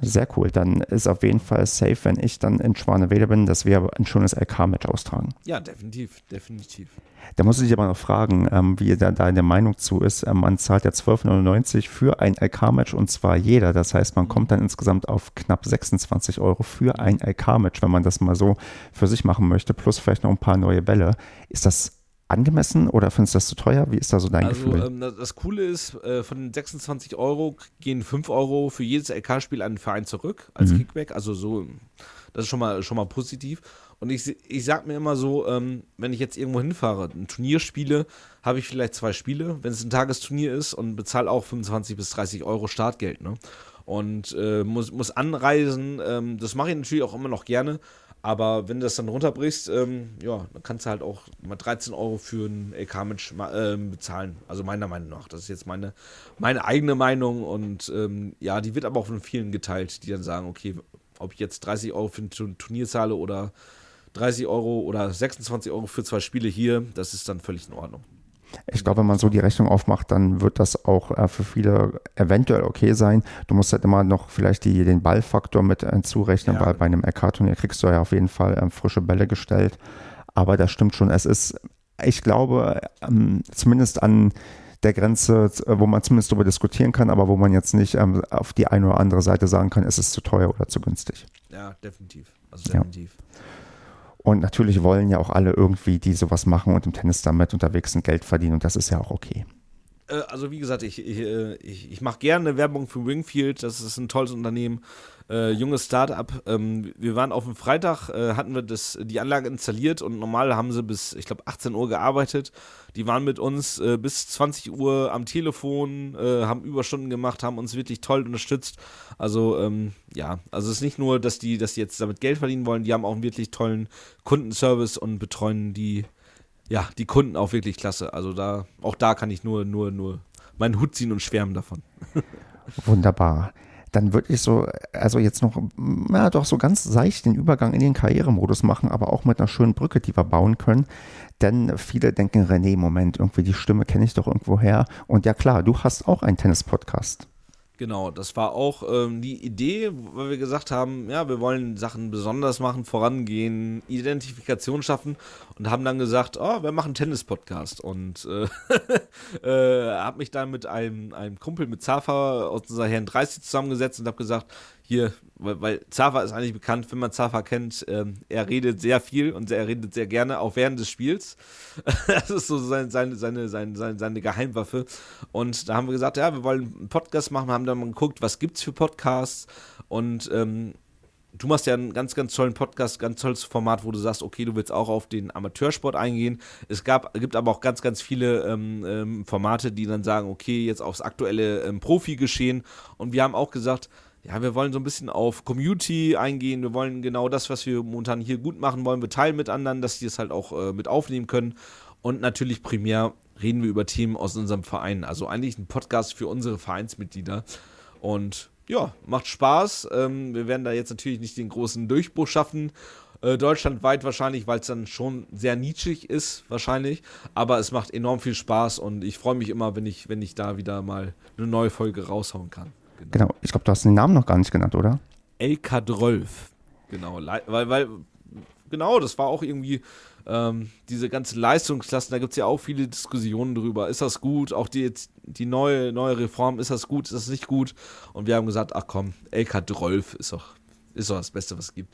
Sehr cool. Dann ist auf jeden Fall safe, wenn ich dann in Schwanewede bin, dass wir ein schönes LK-Match austragen. Ja, definitiv, definitiv. Da muss ich aber noch fragen, ähm, wie da deine Meinung zu ist. Ähm, man zahlt ja 12,99 für ein LK-Match und zwar jeder. Das heißt, man kommt dann insgesamt auf knapp 26 Euro für ein LK-Match, wenn man das mal so für sich machen möchte, plus vielleicht noch ein paar neue Bälle. Ist das angemessen oder findest du das zu teuer? Wie ist da so dein also, Gefühl? Ähm, das Coole ist, äh, von den 26 Euro gehen 5 Euro für jedes LK-Spiel an den Verein zurück als mhm. Kickback. Also so, das ist schon mal, schon mal positiv. Und ich, ich sag mir immer so, ähm, wenn ich jetzt irgendwo hinfahre, ein Turnier spiele, habe ich vielleicht zwei Spiele, wenn es ein Tagesturnier ist und bezahle auch 25 bis 30 Euro Startgeld. Ne? Und äh, muss, muss anreisen, ähm, das mache ich natürlich auch immer noch gerne, Aber wenn du das dann runterbrichst, ähm, ja, dann kannst du halt auch mal 13 Euro für einen LK-Match äh, bezahlen. Also meiner Meinung nach. Das ist jetzt meine, meine eigene Meinung und ähm, ja, die wird aber auch von vielen geteilt, die dann sagen, okay, ob ich jetzt 30 Euro für ein Turnier zahle oder 30 Euro oder 26 Euro für zwei Spiele hier, das ist dann völlig in Ordnung. Ich glaube, wenn man so die Rechnung aufmacht, dann wird das auch äh, für viele eventuell okay sein. Du musst halt immer noch vielleicht die, den Ballfaktor mit äh, zurechnen, ja. weil bei einem RK-Turnier kriegst du ja auf jeden Fall ähm, frische Bälle gestellt. Aber das stimmt schon. Es ist, ich glaube, ähm, zumindest an der Grenze, wo man zumindest darüber diskutieren kann, aber wo man jetzt nicht ähm, auf die eine oder andere Seite sagen kann, es ist zu teuer oder zu günstig. Ja, definitiv. Also definitiv. Ja. Und natürlich wollen ja auch alle irgendwie, die sowas machen und im Tennis damit unterwegs sind, Geld verdienen und das ist ja auch okay. Äh, also wie gesagt, ich, ich, äh, ich, ich mache gerne Werbung für Wingfield, das ist ein tolles Unternehmen äh, junges Start-up. Ähm, wir waren auf dem Freitag, äh, hatten wir das, die Anlage installiert und normal haben sie bis, ich glaube, 18 Uhr gearbeitet. Die waren mit uns äh, bis 20 Uhr am Telefon, äh, haben Überstunden gemacht, haben uns wirklich toll unterstützt. Also ähm, ja, also es ist nicht nur, dass die, dass die jetzt damit Geld verdienen wollen, die haben auch einen wirklich tollen Kundenservice und betreuen die, ja, die Kunden auch wirklich klasse. Also da, auch da kann ich nur, nur, nur meinen Hut ziehen und schwärmen davon. Wunderbar dann würde ich so, also jetzt noch, ja, doch so ganz seicht den Übergang in den Karrieremodus machen, aber auch mit einer schönen Brücke, die wir bauen können. Denn viele denken, René, Moment, irgendwie die Stimme kenne ich doch irgendwo her. Und ja klar, du hast auch einen Tennis-Podcast. Genau, das war auch ähm, die Idee, weil wir gesagt haben, ja, wir wollen Sachen besonders machen, vorangehen, Identifikation schaffen und haben dann gesagt, oh, wir machen Tennis-Podcast und äh, äh, habe mich dann mit einem, einem Kumpel mit Zafa aus unserer Herren 30 zusammengesetzt und habe gesagt, hier, weil, weil Zafa ist eigentlich bekannt, wenn man Zafa kennt, ähm, er redet sehr viel und er redet sehr gerne, auch während des Spiels. das ist so seine, seine, seine, seine, seine Geheimwaffe. Und da haben wir gesagt, ja, wir wollen einen Podcast machen, haben dann mal geguckt, was gibt es für Podcasts und ähm, du machst ja einen ganz, ganz tollen Podcast, ganz tolles Format, wo du sagst, okay, du willst auch auf den Amateursport eingehen. Es gab, gibt aber auch ganz, ganz viele ähm, ähm, Formate, die dann sagen, okay, jetzt aufs aktuelle ähm, Profi-Geschehen. Und wir haben auch gesagt, ja, wir wollen so ein bisschen auf Community eingehen. Wir wollen genau das, was wir momentan hier gut machen wollen, wir teilen mit anderen, dass die es halt auch äh, mit aufnehmen können. Und natürlich primär reden wir über Themen aus unserem Verein. Also eigentlich ein Podcast für unsere Vereinsmitglieder. Und ja, macht Spaß. Ähm, wir werden da jetzt natürlich nicht den großen Durchbruch schaffen. Äh, deutschlandweit wahrscheinlich, weil es dann schon sehr niedrig ist, wahrscheinlich. Aber es macht enorm viel Spaß und ich freue mich immer, wenn ich, wenn ich da wieder mal eine neue Folge raushauen kann. Genau, genau. ich glaube, du hast den Namen noch gar nicht genannt, oder? Elka Drolf. Genau, weil, weil, genau, das war auch irgendwie ähm, diese ganzen Leistungsklassen, da gibt es ja auch viele Diskussionen drüber. Ist das gut? Auch die, die neue, neue Reform, ist das gut, ist das nicht gut? Und wir haben gesagt, ach komm, Elka Drolf ist doch, ist doch das Beste, was es gibt.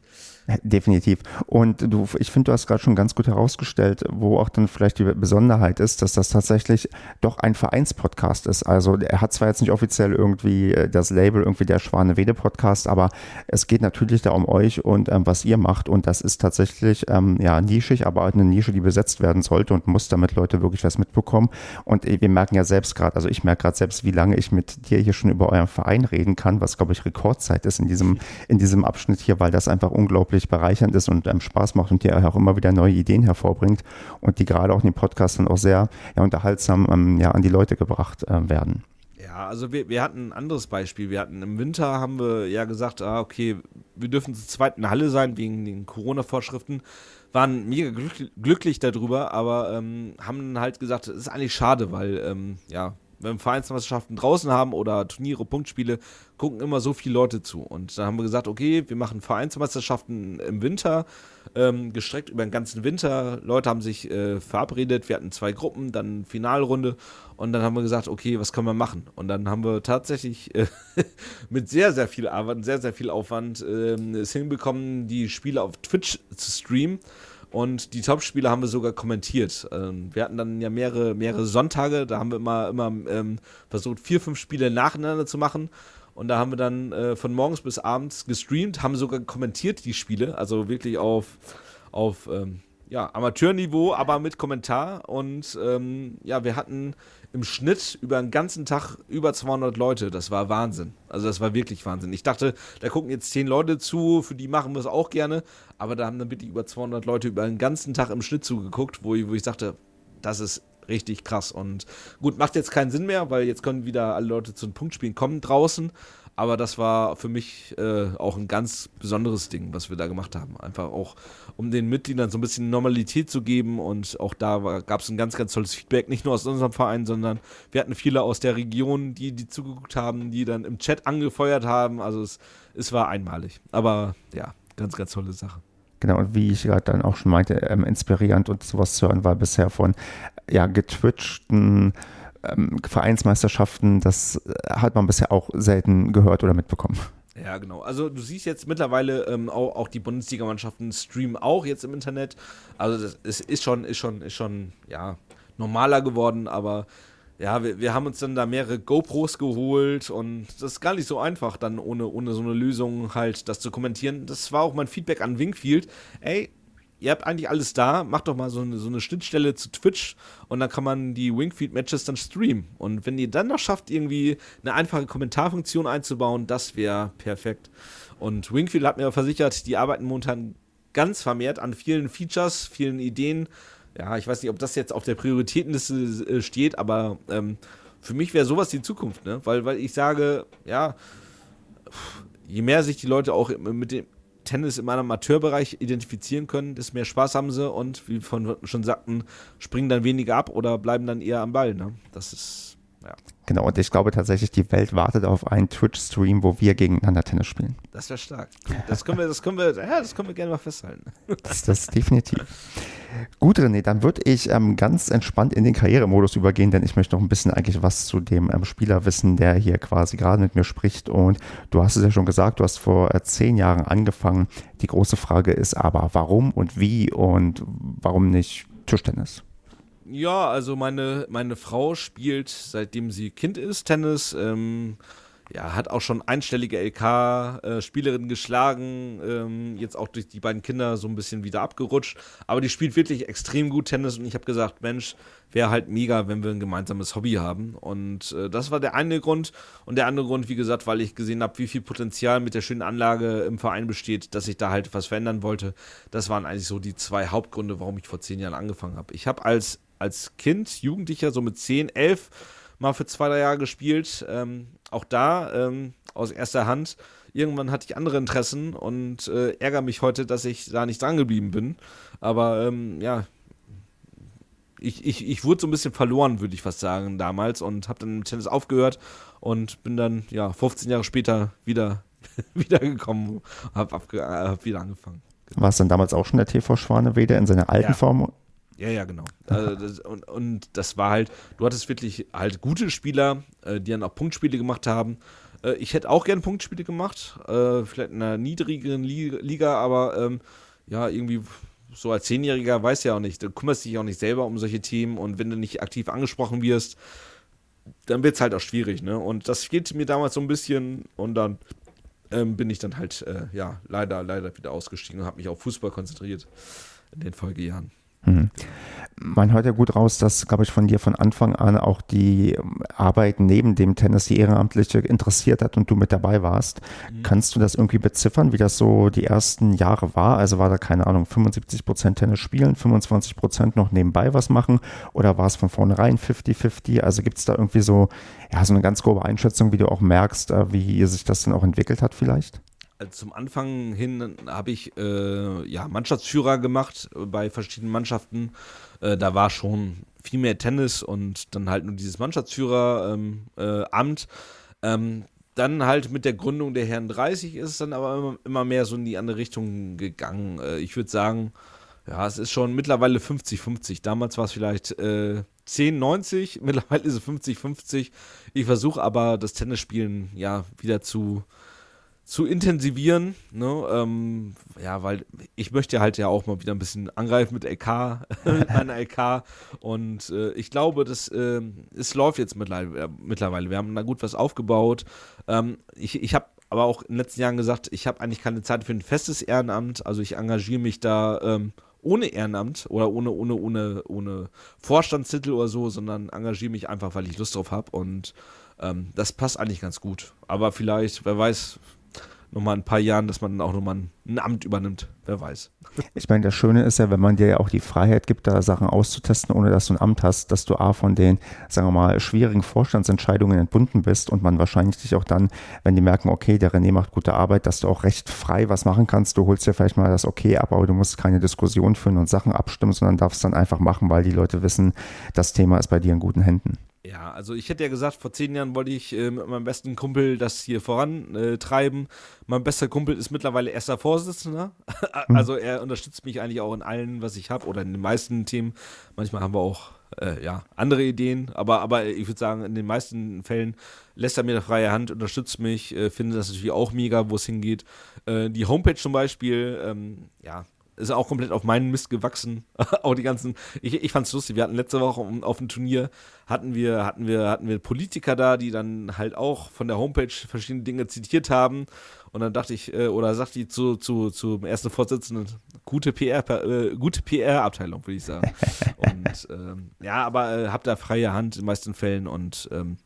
Definitiv. Und du, ich finde, du hast gerade schon ganz gut herausgestellt, wo auch dann vielleicht die Besonderheit ist, dass das tatsächlich doch ein Vereinspodcast ist. Also er hat zwar jetzt nicht offiziell irgendwie äh, das Label irgendwie der Schwane-Wede Podcast, aber es geht natürlich da um euch und ähm, was ihr macht. Und das ist tatsächlich ähm, ja nischig, aber eine Nische, die besetzt werden sollte und muss, damit Leute wirklich was mitbekommen. Und äh, wir merken ja selbst gerade, also ich merke gerade selbst, wie lange ich mit dir hier schon über euren Verein reden kann, was glaube ich Rekordzeit ist in diesem, in diesem Abschnitt hier, weil das einfach unglaublich unglaublich bereichernd ist und einem Spaß macht und die auch immer wieder neue Ideen hervorbringt und die gerade auch in den Podcasts dann auch sehr ja, unterhaltsam ähm, ja, an die Leute gebracht äh, werden. Ja, also wir, wir hatten ein anderes Beispiel. Wir hatten im Winter, haben wir ja gesagt, ah, okay, wir dürfen zur zweiten Halle sein wegen den Corona-Vorschriften. Waren mega glücklich darüber, aber ähm, haben halt gesagt, es ist eigentlich schade, weil ähm, ja, wenn wir Vereinsmeisterschaften draußen haben oder Turniere, Punktspiele, gucken immer so viele Leute zu. Und dann haben wir gesagt, okay, wir machen Vereinsmeisterschaften im Winter, ähm, gestreckt über den ganzen Winter. Leute haben sich äh, verabredet, wir hatten zwei Gruppen, dann Finalrunde und dann haben wir gesagt, okay, was können wir machen? Und dann haben wir tatsächlich äh, mit sehr, sehr viel Arbeit, sehr, sehr viel Aufwand äh, es hinbekommen, die Spiele auf Twitch zu streamen. Und die Topspiele haben wir sogar kommentiert. Ähm, wir hatten dann ja mehrere, mehrere Sonntage, da haben wir immer, immer ähm, versucht, vier, fünf Spiele nacheinander zu machen. Und da haben wir dann äh, von morgens bis abends gestreamt, haben sogar kommentiert die Spiele, also wirklich auf, auf ähm, ja, Amateurniveau, aber mit Kommentar. Und ähm, ja, wir hatten im Schnitt über den ganzen Tag über 200 Leute. Das war Wahnsinn. Also das war wirklich Wahnsinn. Ich dachte, da gucken jetzt 10 Leute zu, für die machen wir es auch gerne. Aber da haben dann wirklich über 200 Leute über den ganzen Tag im Schnitt zugeguckt, wo ich, wo ich sagte, das ist richtig krass. Und gut, macht jetzt keinen Sinn mehr, weil jetzt können wieder alle Leute zu den Punktspielen kommen draußen. Aber das war für mich äh, auch ein ganz besonderes Ding, was wir da gemacht haben. Einfach auch, um den Mitgliedern so ein bisschen Normalität zu geben. Und auch da gab es ein ganz, ganz tolles Feedback. Nicht nur aus unserem Verein, sondern wir hatten viele aus der Region, die, die zugeguckt haben, die dann im Chat angefeuert haben. Also es, es war einmalig. Aber ja, ganz, ganz tolle Sache. Genau, und wie ich gerade dann auch schon meinte, ähm, inspirierend und sowas zu hören war bisher von ja, getwitchten ähm, Vereinsmeisterschaften, das äh, hat man bisher auch selten gehört oder mitbekommen. Ja, genau. Also du siehst jetzt mittlerweile ähm, auch, auch, die Bundesligamannschaften streamen auch jetzt im Internet. Also das ist, ist schon, ist schon, ist schon, ja, normaler geworden, aber ja, wir, wir haben uns dann da mehrere GoPros geholt und das ist gar nicht so einfach, dann ohne, ohne so eine Lösung halt das zu kommentieren. Das war auch mein Feedback an Wingfield. Ey, ihr habt eigentlich alles da, macht doch mal so eine, so eine Schnittstelle zu Twitch und dann kann man die Wingfield-Matches dann streamen. Und wenn ihr dann noch schafft, irgendwie eine einfache Kommentarfunktion einzubauen, das wäre perfekt. Und Wingfield hat mir versichert, die arbeiten momentan ganz vermehrt an vielen Features, vielen Ideen. Ja, ich weiß nicht, ob das jetzt auf der Prioritätenliste äh, steht, aber ähm, für mich wäre sowas die Zukunft, ne? Weil, weil ich sage, ja, je mehr sich die Leute auch mit dem Tennis im Amateurbereich identifizieren können, desto mehr Spaß haben sie und wie wir schon sagten, springen dann weniger ab oder bleiben dann eher am Ball. Ne? Das ist, ja. Genau, und ich glaube tatsächlich, die Welt wartet auf einen Twitch-Stream, wo wir gegeneinander Tennis spielen. Das wäre stark. Das können wir, das können wir, ja, das können wir gerne mal festhalten. Das, das definitiv. Gut, René, dann würde ich ähm, ganz entspannt in den Karrieremodus übergehen, denn ich möchte noch ein bisschen eigentlich was zu dem ähm, Spieler wissen, der hier quasi gerade mit mir spricht. Und du hast es ja schon gesagt, du hast vor äh, zehn Jahren angefangen. Die große Frage ist aber, warum und wie und warum nicht Tischtennis? Ja, also meine, meine Frau spielt, seitdem sie Kind ist, Tennis. Ähm, ja, hat auch schon einstellige LK-Spielerinnen äh, geschlagen, ähm, jetzt auch durch die beiden Kinder so ein bisschen wieder abgerutscht. Aber die spielt wirklich extrem gut Tennis und ich habe gesagt, Mensch, wäre halt mega, wenn wir ein gemeinsames Hobby haben. Und äh, das war der eine Grund. Und der andere Grund, wie gesagt, weil ich gesehen habe, wie viel Potenzial mit der schönen Anlage im Verein besteht, dass ich da halt was verändern wollte. Das waren eigentlich so die zwei Hauptgründe, warum ich vor zehn Jahren angefangen habe. Ich habe als, als Kind, Jugendlicher, so mit zehn, elf, mal für zwei, drei Jahre gespielt. Ähm, auch da ähm, aus erster Hand. Irgendwann hatte ich andere Interessen und äh, ärgere mich heute, dass ich da nicht dran geblieben bin. Aber ähm, ja, ich, ich, ich wurde so ein bisschen verloren, würde ich fast sagen, damals und habe dann mit Tennis aufgehört und bin dann, ja, 15 Jahre später wieder wiedergekommen, habe hab wieder angefangen. War es dann damals auch schon der TV Schwanewede in seiner alten ja. Form? Ja, ja, genau. Also das, und, und das war halt, du hattest wirklich halt gute Spieler, äh, die dann auch Punktspiele gemacht haben. Äh, ich hätte auch gerne Punktspiele gemacht, äh, vielleicht in einer niedrigeren Liga, aber ähm, ja, irgendwie so als Zehnjähriger weiß ja auch nicht, du kümmerst dich auch nicht selber um solche Themen und wenn du nicht aktiv angesprochen wirst, dann wird es halt auch schwierig, ne? Und das fehlte mir damals so ein bisschen und dann ähm, bin ich dann halt, äh, ja, leider, leider wieder ausgestiegen und habe mich auf Fußball konzentriert in den Folgejahren. Mhm. Man hört ja gut raus, dass, glaube ich, von dir von Anfang an auch die Arbeit neben dem Tennis, die Ehrenamtliche, interessiert hat und du mit dabei warst. Mhm. Kannst du das irgendwie beziffern, wie das so die ersten Jahre war? Also war da, keine Ahnung, 75 Prozent Tennis spielen, 25 Prozent noch nebenbei was machen oder war es von vornherein 50-50? Also gibt es da irgendwie so, ja, so eine ganz grobe Einschätzung, wie du auch merkst, äh, wie sich das dann auch entwickelt hat vielleicht? Also zum Anfang hin habe ich äh, ja, Mannschaftsführer gemacht bei verschiedenen Mannschaften. Äh, da war schon viel mehr Tennis und dann halt nur dieses Mannschaftsführeramt. Ähm, äh, ähm, dann halt mit der Gründung der Herren 30 ist es dann aber immer, immer mehr so in die andere Richtung gegangen. Äh, ich würde sagen, ja, es ist schon mittlerweile 50-50. Damals war es vielleicht äh, 10-90, mittlerweile ist es 50-50. Ich versuche aber das Tennisspielen ja wieder zu zu intensivieren. Ne? Ähm, ja, weil ich möchte halt ja auch mal wieder ein bisschen angreifen mit LK, mit meiner LK. Und äh, ich glaube, dass äh, es läuft jetzt mittlerweile. Wir haben da gut was aufgebaut. Ähm, ich ich habe aber auch in den letzten Jahren gesagt, ich habe eigentlich keine Zeit für ein festes Ehrenamt. Also ich engagiere mich da ähm, ohne Ehrenamt oder ohne, ohne, ohne, ohne Vorstandstitel oder so, sondern engagiere mich einfach, weil ich Lust drauf habe. Und ähm, das passt eigentlich ganz gut. Aber vielleicht, wer weiß, nochmal ein paar Jahren, dass man auch nochmal ein Amt übernimmt. Wer weiß. Ich meine, das Schöne ist ja, wenn man dir ja auch die Freiheit gibt, da Sachen auszutesten, ohne dass du ein Amt hast, dass du A von den, sagen wir mal, schwierigen Vorstandsentscheidungen entbunden bist und man wahrscheinlich dich auch dann, wenn die merken, okay, der René macht gute Arbeit, dass du auch recht frei was machen kannst. Du holst dir vielleicht mal das Okay ab, aber du musst keine Diskussion führen und Sachen abstimmen, sondern darfst dann einfach machen, weil die Leute wissen, das Thema ist bei dir in guten Händen. Ja, also ich hätte ja gesagt, vor zehn Jahren wollte ich äh, mit meinem besten Kumpel das hier vorantreiben. Äh, mein bester Kumpel ist mittlerweile erster Vorsitzender. Mhm. also er unterstützt mich eigentlich auch in allen, was ich habe oder in den meisten Themen. Manchmal haben wir auch äh, ja, andere Ideen, aber, aber ich würde sagen, in den meisten Fällen lässt er mir eine freie Hand, unterstützt mich, äh, finde das natürlich auch mega, wo es hingeht. Äh, die Homepage zum Beispiel, ähm, ja, ist auch komplett auf meinen Mist gewachsen. auch die ganzen, ich, ich fand's lustig, wir hatten letzte Woche auf dem Turnier, hatten wir, hatten wir, hatten wir Politiker da, die dann halt auch von der Homepage verschiedene Dinge zitiert haben. Und dann dachte ich, äh, oder sagte die zu, zu, zum ersten Vorsitzenden, gute PR, äh, gute PR-Abteilung, würde ich sagen. und ähm, ja, aber äh, hab da freie Hand in den meisten Fällen und ähm,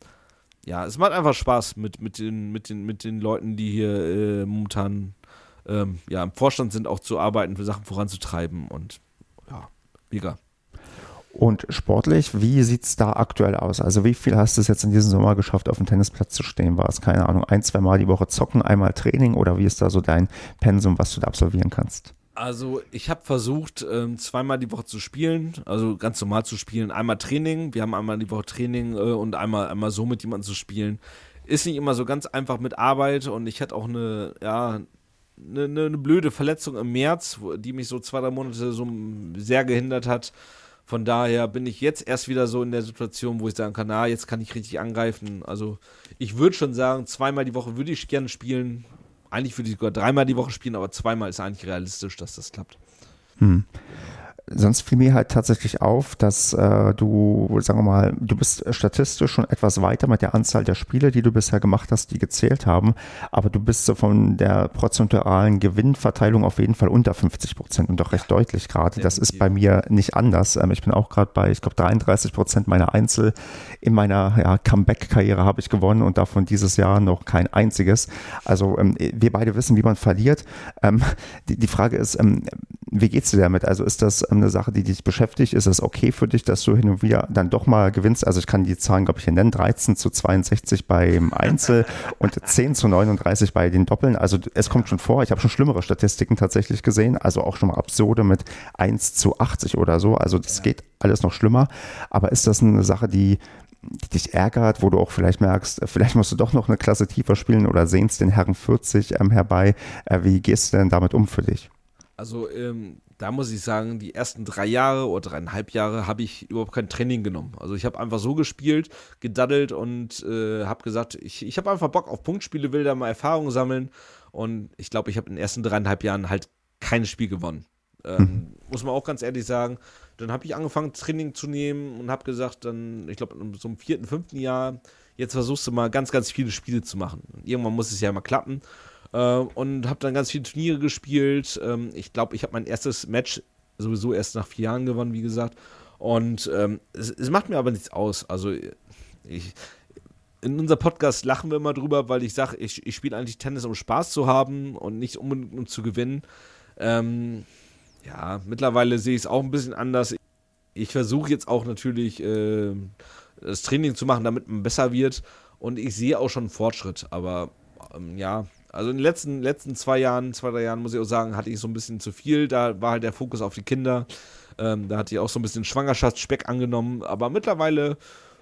ja, es macht einfach Spaß mit, mit, den, mit, den, mit den Leuten, die hier äh, momentan ähm, ja, im Vorstand sind, auch zu arbeiten, für Sachen voranzutreiben und ja, mega. Und sportlich, wie sieht es da aktuell aus? Also wie viel hast du es jetzt in diesem Sommer geschafft, auf dem Tennisplatz zu stehen? War es, keine Ahnung, ein, zwei Mal die Woche zocken, einmal Training oder wie ist da so dein Pensum, was du da absolvieren kannst? Also ich habe versucht, ähm, zweimal die Woche zu spielen, also ganz normal zu spielen. Einmal Training, wir haben einmal die Woche Training äh, und einmal, einmal so mit jemandem zu spielen. Ist nicht immer so ganz einfach mit Arbeit und ich hatte auch eine, ja, eine, eine, blöde Verletzung im März, die mich so zwei, drei Monate so sehr gehindert hat. Von daher bin ich jetzt erst wieder so in der Situation, wo ich sagen kann, na, jetzt kann ich richtig angreifen. Also ich würde schon sagen, zweimal die Woche würde ich gerne spielen. Eigentlich würde ich sogar dreimal die Woche spielen, aber zweimal ist eigentlich realistisch, dass das klappt. Hm sonst fiel mir halt tatsächlich auf, dass äh, du, sagen wir mal, du bist statistisch schon etwas weiter mit der Anzahl der Spiele, die du bisher gemacht hast, die gezählt haben, aber du bist so von der prozentualen Gewinnverteilung auf jeden Fall unter 50 Prozent und doch recht deutlich gerade. Das ist bei mir nicht anders. Ähm, ich bin auch gerade bei, ich glaube, 33 Prozent meiner Einzel in meiner ja, Comeback-Karriere habe ich gewonnen und davon dieses Jahr noch kein einziges. Also ähm, wir beide wissen, wie man verliert. Ähm, die, die Frage ist, ähm, wie geht's dir damit? Also ist das ähm, eine Sache, die dich beschäftigt? Ist es okay für dich, dass du hin und wieder dann doch mal gewinnst? Also ich kann die Zahlen, glaube ich, hier nennen. 13 zu 62 beim Einzel und 10 zu 39 bei den Doppeln. Also es kommt schon vor. Ich habe schon schlimmere Statistiken tatsächlich gesehen. Also auch schon mal absurde mit 1 zu 80 oder so. Also das geht alles noch schlimmer. Aber ist das eine Sache, die die dich ärgert, wo du auch vielleicht merkst, vielleicht musst du doch noch eine Klasse tiefer spielen oder sehnst den Herren 40 ähm, herbei. Äh, wie gehst du denn damit um für dich? Also ähm, da muss ich sagen, die ersten drei Jahre oder dreieinhalb Jahre habe ich überhaupt kein Training genommen. Also ich habe einfach so gespielt, gedaddelt und äh, habe gesagt, ich, ich habe einfach Bock auf Punktspiele, will da mal Erfahrungen sammeln. Und ich glaube, ich habe in den ersten dreieinhalb Jahren halt kein Spiel gewonnen. Ähm, mhm. Muss man auch ganz ehrlich sagen. Dann habe ich angefangen, Training zu nehmen und habe gesagt, dann, ich glaube, so einem vierten, fünften Jahr, jetzt versuchst du mal ganz, ganz viele Spiele zu machen. Irgendwann muss es ja mal klappen. Äh, und habe dann ganz viele Turniere gespielt. Ähm, ich glaube, ich habe mein erstes Match sowieso erst nach vier Jahren gewonnen, wie gesagt. Und ähm, es, es, macht mir aber nichts aus. Also ich, in unserem Podcast lachen wir immer drüber, weil ich sage, ich, ich spiele eigentlich Tennis, um Spaß zu haben und nicht unbedingt um zu gewinnen. Ähm, ja, mittlerweile sehe ich es auch ein bisschen anders. Ich versuche jetzt auch natürlich äh, das Training zu machen, damit man besser wird. Und ich sehe auch schon Fortschritt. Aber ähm, ja, also in den letzten, letzten zwei Jahren, zwei, drei Jahren, muss ich auch sagen, hatte ich so ein bisschen zu viel. Da war halt der Fokus auf die Kinder. Ähm, da hatte ich auch so ein bisschen Schwangerschaftsspeck angenommen. Aber mittlerweile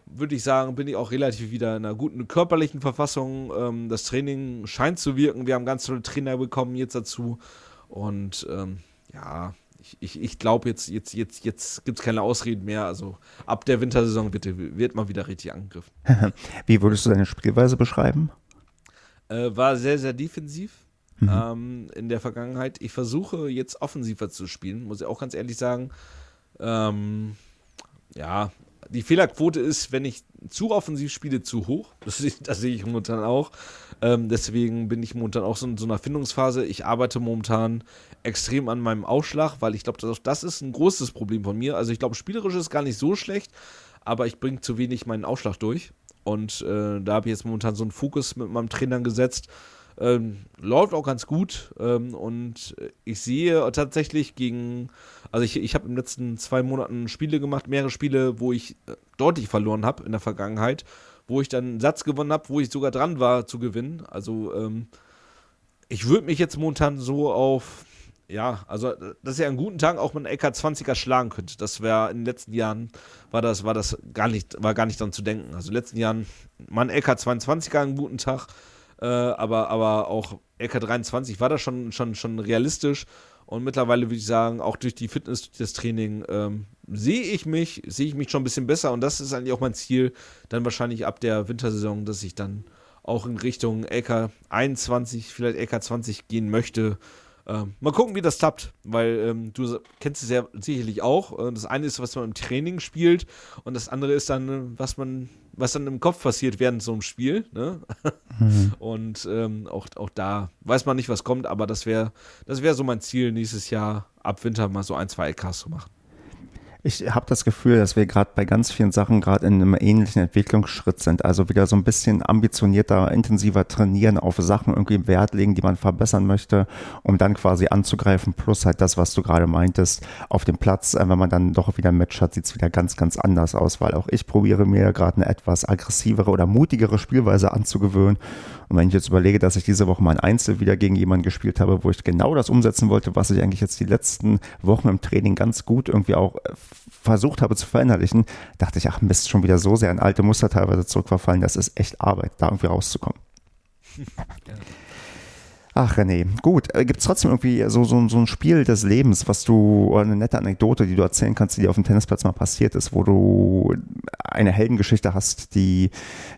würde ich sagen, bin ich auch relativ wieder in einer guten körperlichen Verfassung. Ähm, das Training scheint zu wirken. Wir haben ganz tolle Trainer bekommen jetzt dazu. Und ähm, ja, ich, ich, ich glaube, jetzt, jetzt, jetzt, jetzt gibt es keine Ausreden mehr. Also ab der Wintersaison wird, wird man wieder richtig angegriffen. Wie würdest du deine Spielweise beschreiben? Äh, war sehr, sehr defensiv mhm. ähm, in der Vergangenheit. Ich versuche jetzt offensiver zu spielen, muss ich auch ganz ehrlich sagen. Ähm, ja, die Fehlerquote ist, wenn ich zu offensiv spiele, zu hoch. Das, das sehe ich momentan auch. Ähm, deswegen bin ich momentan auch so in so einer Findungsphase. Ich arbeite momentan extrem an meinem Ausschlag, weil ich glaube, das, das ist ein großes Problem von mir. Also ich glaube, spielerisch ist gar nicht so schlecht, aber ich bringe zu wenig meinen Ausschlag durch. Und äh, da habe ich jetzt momentan so einen Fokus mit meinem Trainer gesetzt. Ähm, läuft auch ganz gut ähm, und ich sehe tatsächlich gegen, also ich, ich habe in den letzten zwei Monaten Spiele gemacht, mehrere Spiele, wo ich äh, deutlich verloren habe in der Vergangenheit, wo ich dann einen Satz gewonnen habe, wo ich sogar dran war zu gewinnen. Also ähm, ich würde mich jetzt momentan so auf, ja, also dass ich an guten Tagen auch mit einem LK20er schlagen könnte. Das wäre in den letzten Jahren, war das, war das gar nicht, war gar nicht dran zu denken. Also in den letzten Jahren mal ein LK22er an guten Tag äh, aber, aber auch LK23 war das schon, schon, schon realistisch. Und mittlerweile würde ich sagen, auch durch die Fitness, durch das Training, ähm, sehe ich mich, sehe ich mich schon ein bisschen besser. Und das ist eigentlich auch mein Ziel, dann wahrscheinlich ab der Wintersaison, dass ich dann auch in Richtung LK 21, vielleicht LK 20 gehen möchte. Ähm, mal gucken, wie das klappt, weil ähm, du kennst es ja sicherlich auch. Äh, das eine ist, was man im Training spielt, und das andere ist dann, was man was dann im Kopf passiert während so einem Spiel. Ne? Mhm. Und ähm, auch, auch da weiß man nicht, was kommt, aber das wäre das wär so mein Ziel, nächstes Jahr ab Winter mal so ein, zwei LKs zu machen. Ich habe das Gefühl, dass wir gerade bei ganz vielen Sachen gerade in einem ähnlichen Entwicklungsschritt sind. Also wieder so ein bisschen ambitionierter, intensiver trainieren, auf Sachen irgendwie Wert legen, die man verbessern möchte, um dann quasi anzugreifen. Plus halt das, was du gerade meintest, auf dem Platz, äh, wenn man dann doch wieder ein Match hat, sieht es wieder ganz, ganz anders aus, weil auch ich probiere mir gerade eine etwas aggressivere oder mutigere Spielweise anzugewöhnen. Und wenn ich jetzt überlege, dass ich diese Woche mal ein Einzel wieder gegen jemanden gespielt habe, wo ich genau das umsetzen wollte, was ich eigentlich jetzt die letzten Wochen im Training ganz gut irgendwie auch äh, versucht habe zu verinnerlichen, dachte ich, ach Mist, schon wieder so sehr in alte Muster teilweise zurückverfallen, das ist echt Arbeit, da irgendwie rauszukommen. Ja. Ach René, gut. Äh, Gibt es trotzdem irgendwie so, so, so ein Spiel des Lebens, was du, oder eine nette Anekdote, die du erzählen kannst, die dir auf dem Tennisplatz mal passiert ist, wo du eine Heldengeschichte hast, die,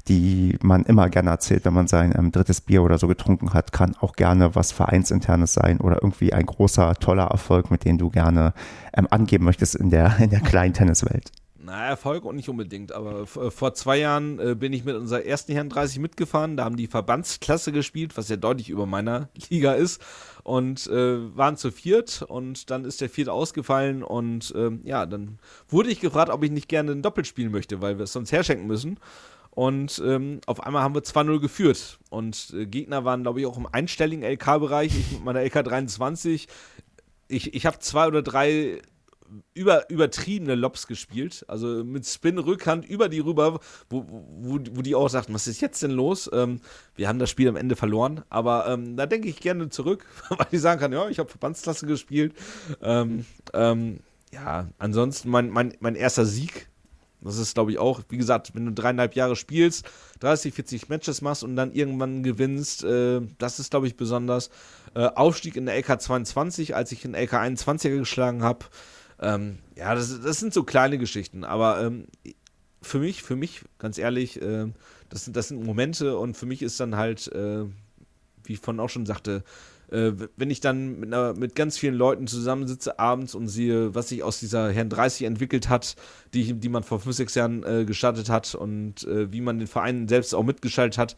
die man immer gerne erzählt, wenn man sein ähm, drittes Bier oder so getrunken hat, kann auch gerne was Vereinsinternes sein oder irgendwie ein großer, toller Erfolg, mit dem du gerne ähm, angeben möchtest in der, in der kleinen Tenniswelt. Na, Erfolg und nicht unbedingt, aber äh, vor zwei Jahren äh, bin ich mit unserer ersten Herren 30 mitgefahren. Da haben die Verbandsklasse gespielt, was ja deutlich über meiner Liga ist. Und äh, waren zu viert und dann ist der vierte ausgefallen und ähm, ja, dann wurde ich gefragt, ob ich nicht gerne ein Doppel spielen möchte, weil wir es sonst herschenken müssen. Und ähm, auf einmal haben wir 2-0 geführt. Und äh, Gegner waren, glaube ich, auch im einstelligen LK-Bereich. Ich mit meiner LK 23. Ich, ich habe zwei oder drei über, übertriebene Lobs gespielt. Also mit Spin, Rückhand über die rüber, wo, wo, wo die auch sagten, was ist jetzt denn los? Ähm, wir haben das Spiel am Ende verloren. Aber ähm, da denke ich gerne zurück, weil ich sagen kann, ja, ich habe Verbandsklasse gespielt. Ähm, ähm, ja, ansonsten mein, mein, mein erster Sieg. Das ist, glaube ich, auch, wie gesagt, wenn du dreieinhalb Jahre spielst, 30, 40 Matches machst und dann irgendwann gewinnst, äh, das ist, glaube ich, besonders. Äh, Aufstieg in der LK 22, als ich in LK 21er geschlagen habe. Ähm, ja, das, das, sind so kleine Geschichten, aber ähm, für mich, für mich, ganz ehrlich, äh, das, sind, das sind Momente und für mich ist dann halt, äh, wie ich vorhin auch schon sagte, äh, wenn ich dann mit, einer, mit, ganz vielen Leuten zusammensitze abends und sehe, was sich aus dieser Herrn 30 entwickelt hat, die, die man vor fünf, sechs Jahren äh, gestartet hat und äh, wie man den Verein selbst auch mitgeschaltet hat,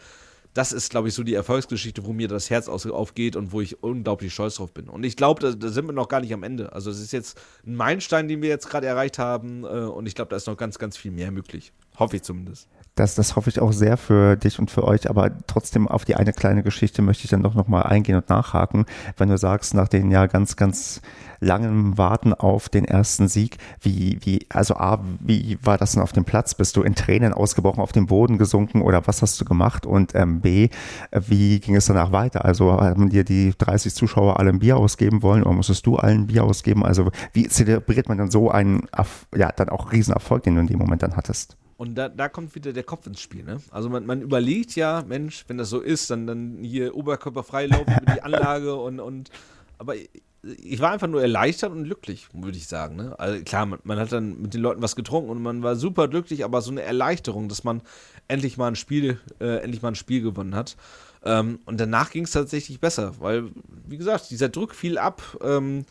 das ist, glaube ich, so die Erfolgsgeschichte, wo mir das Herz aufgeht und wo ich unglaublich stolz drauf bin. Und ich glaube, da, da, sind wir noch gar nicht am Ende. Also es ist jetzt ein Meilenstein, den wir jetzt gerade erreicht haben. Äh, und ich glaube, da ist noch ganz, ganz viel mehr möglich. Hoffe ich zumindest. Das, das hoffe ich auch sehr für dich und für euch, aber trotzdem auf die eine kleine Geschichte möchte ich dann doch nochmal eingehen und nachhaken. Wenn du sagst, nach den ja ganz, ganz langen Warten auf den ersten Sieg, wie, wie, also A, wie war das denn auf dem Platz? Bist du in Tränen ausgebrochen, auf den Boden gesunken oder was hast du gemacht? Und ähm, B, wie ging es danach weiter? Also haben dir die 30 Zuschauer alle ein Bier ausgeben wollen oder musstest du allen ein Bier ausgeben? Also wie zelebriert man dann so einen, ja, dann auch Riesenerfolg, den du in dem Moment dann hattest? Und da, da kommt wieder der Kopf ins Spiel. Ne? Also man, man überlegt ja, Mensch, wenn das so ist, dann, dann hier oberkörperfrei laufen über die Anlage und, und aber ich war einfach nur erleichtert und glücklich, würde ich sagen. Ne? Also klar, man, man, hat dann mit den Leuten was getrunken und man war super glücklich, aber so eine Erleichterung, dass man endlich mal ein Spiel, äh, endlich mal ein Spiel gewonnen hat. Ähm, und danach ging es tatsächlich besser, weil, wie gesagt, dieser Druck fiel ab. Ähm,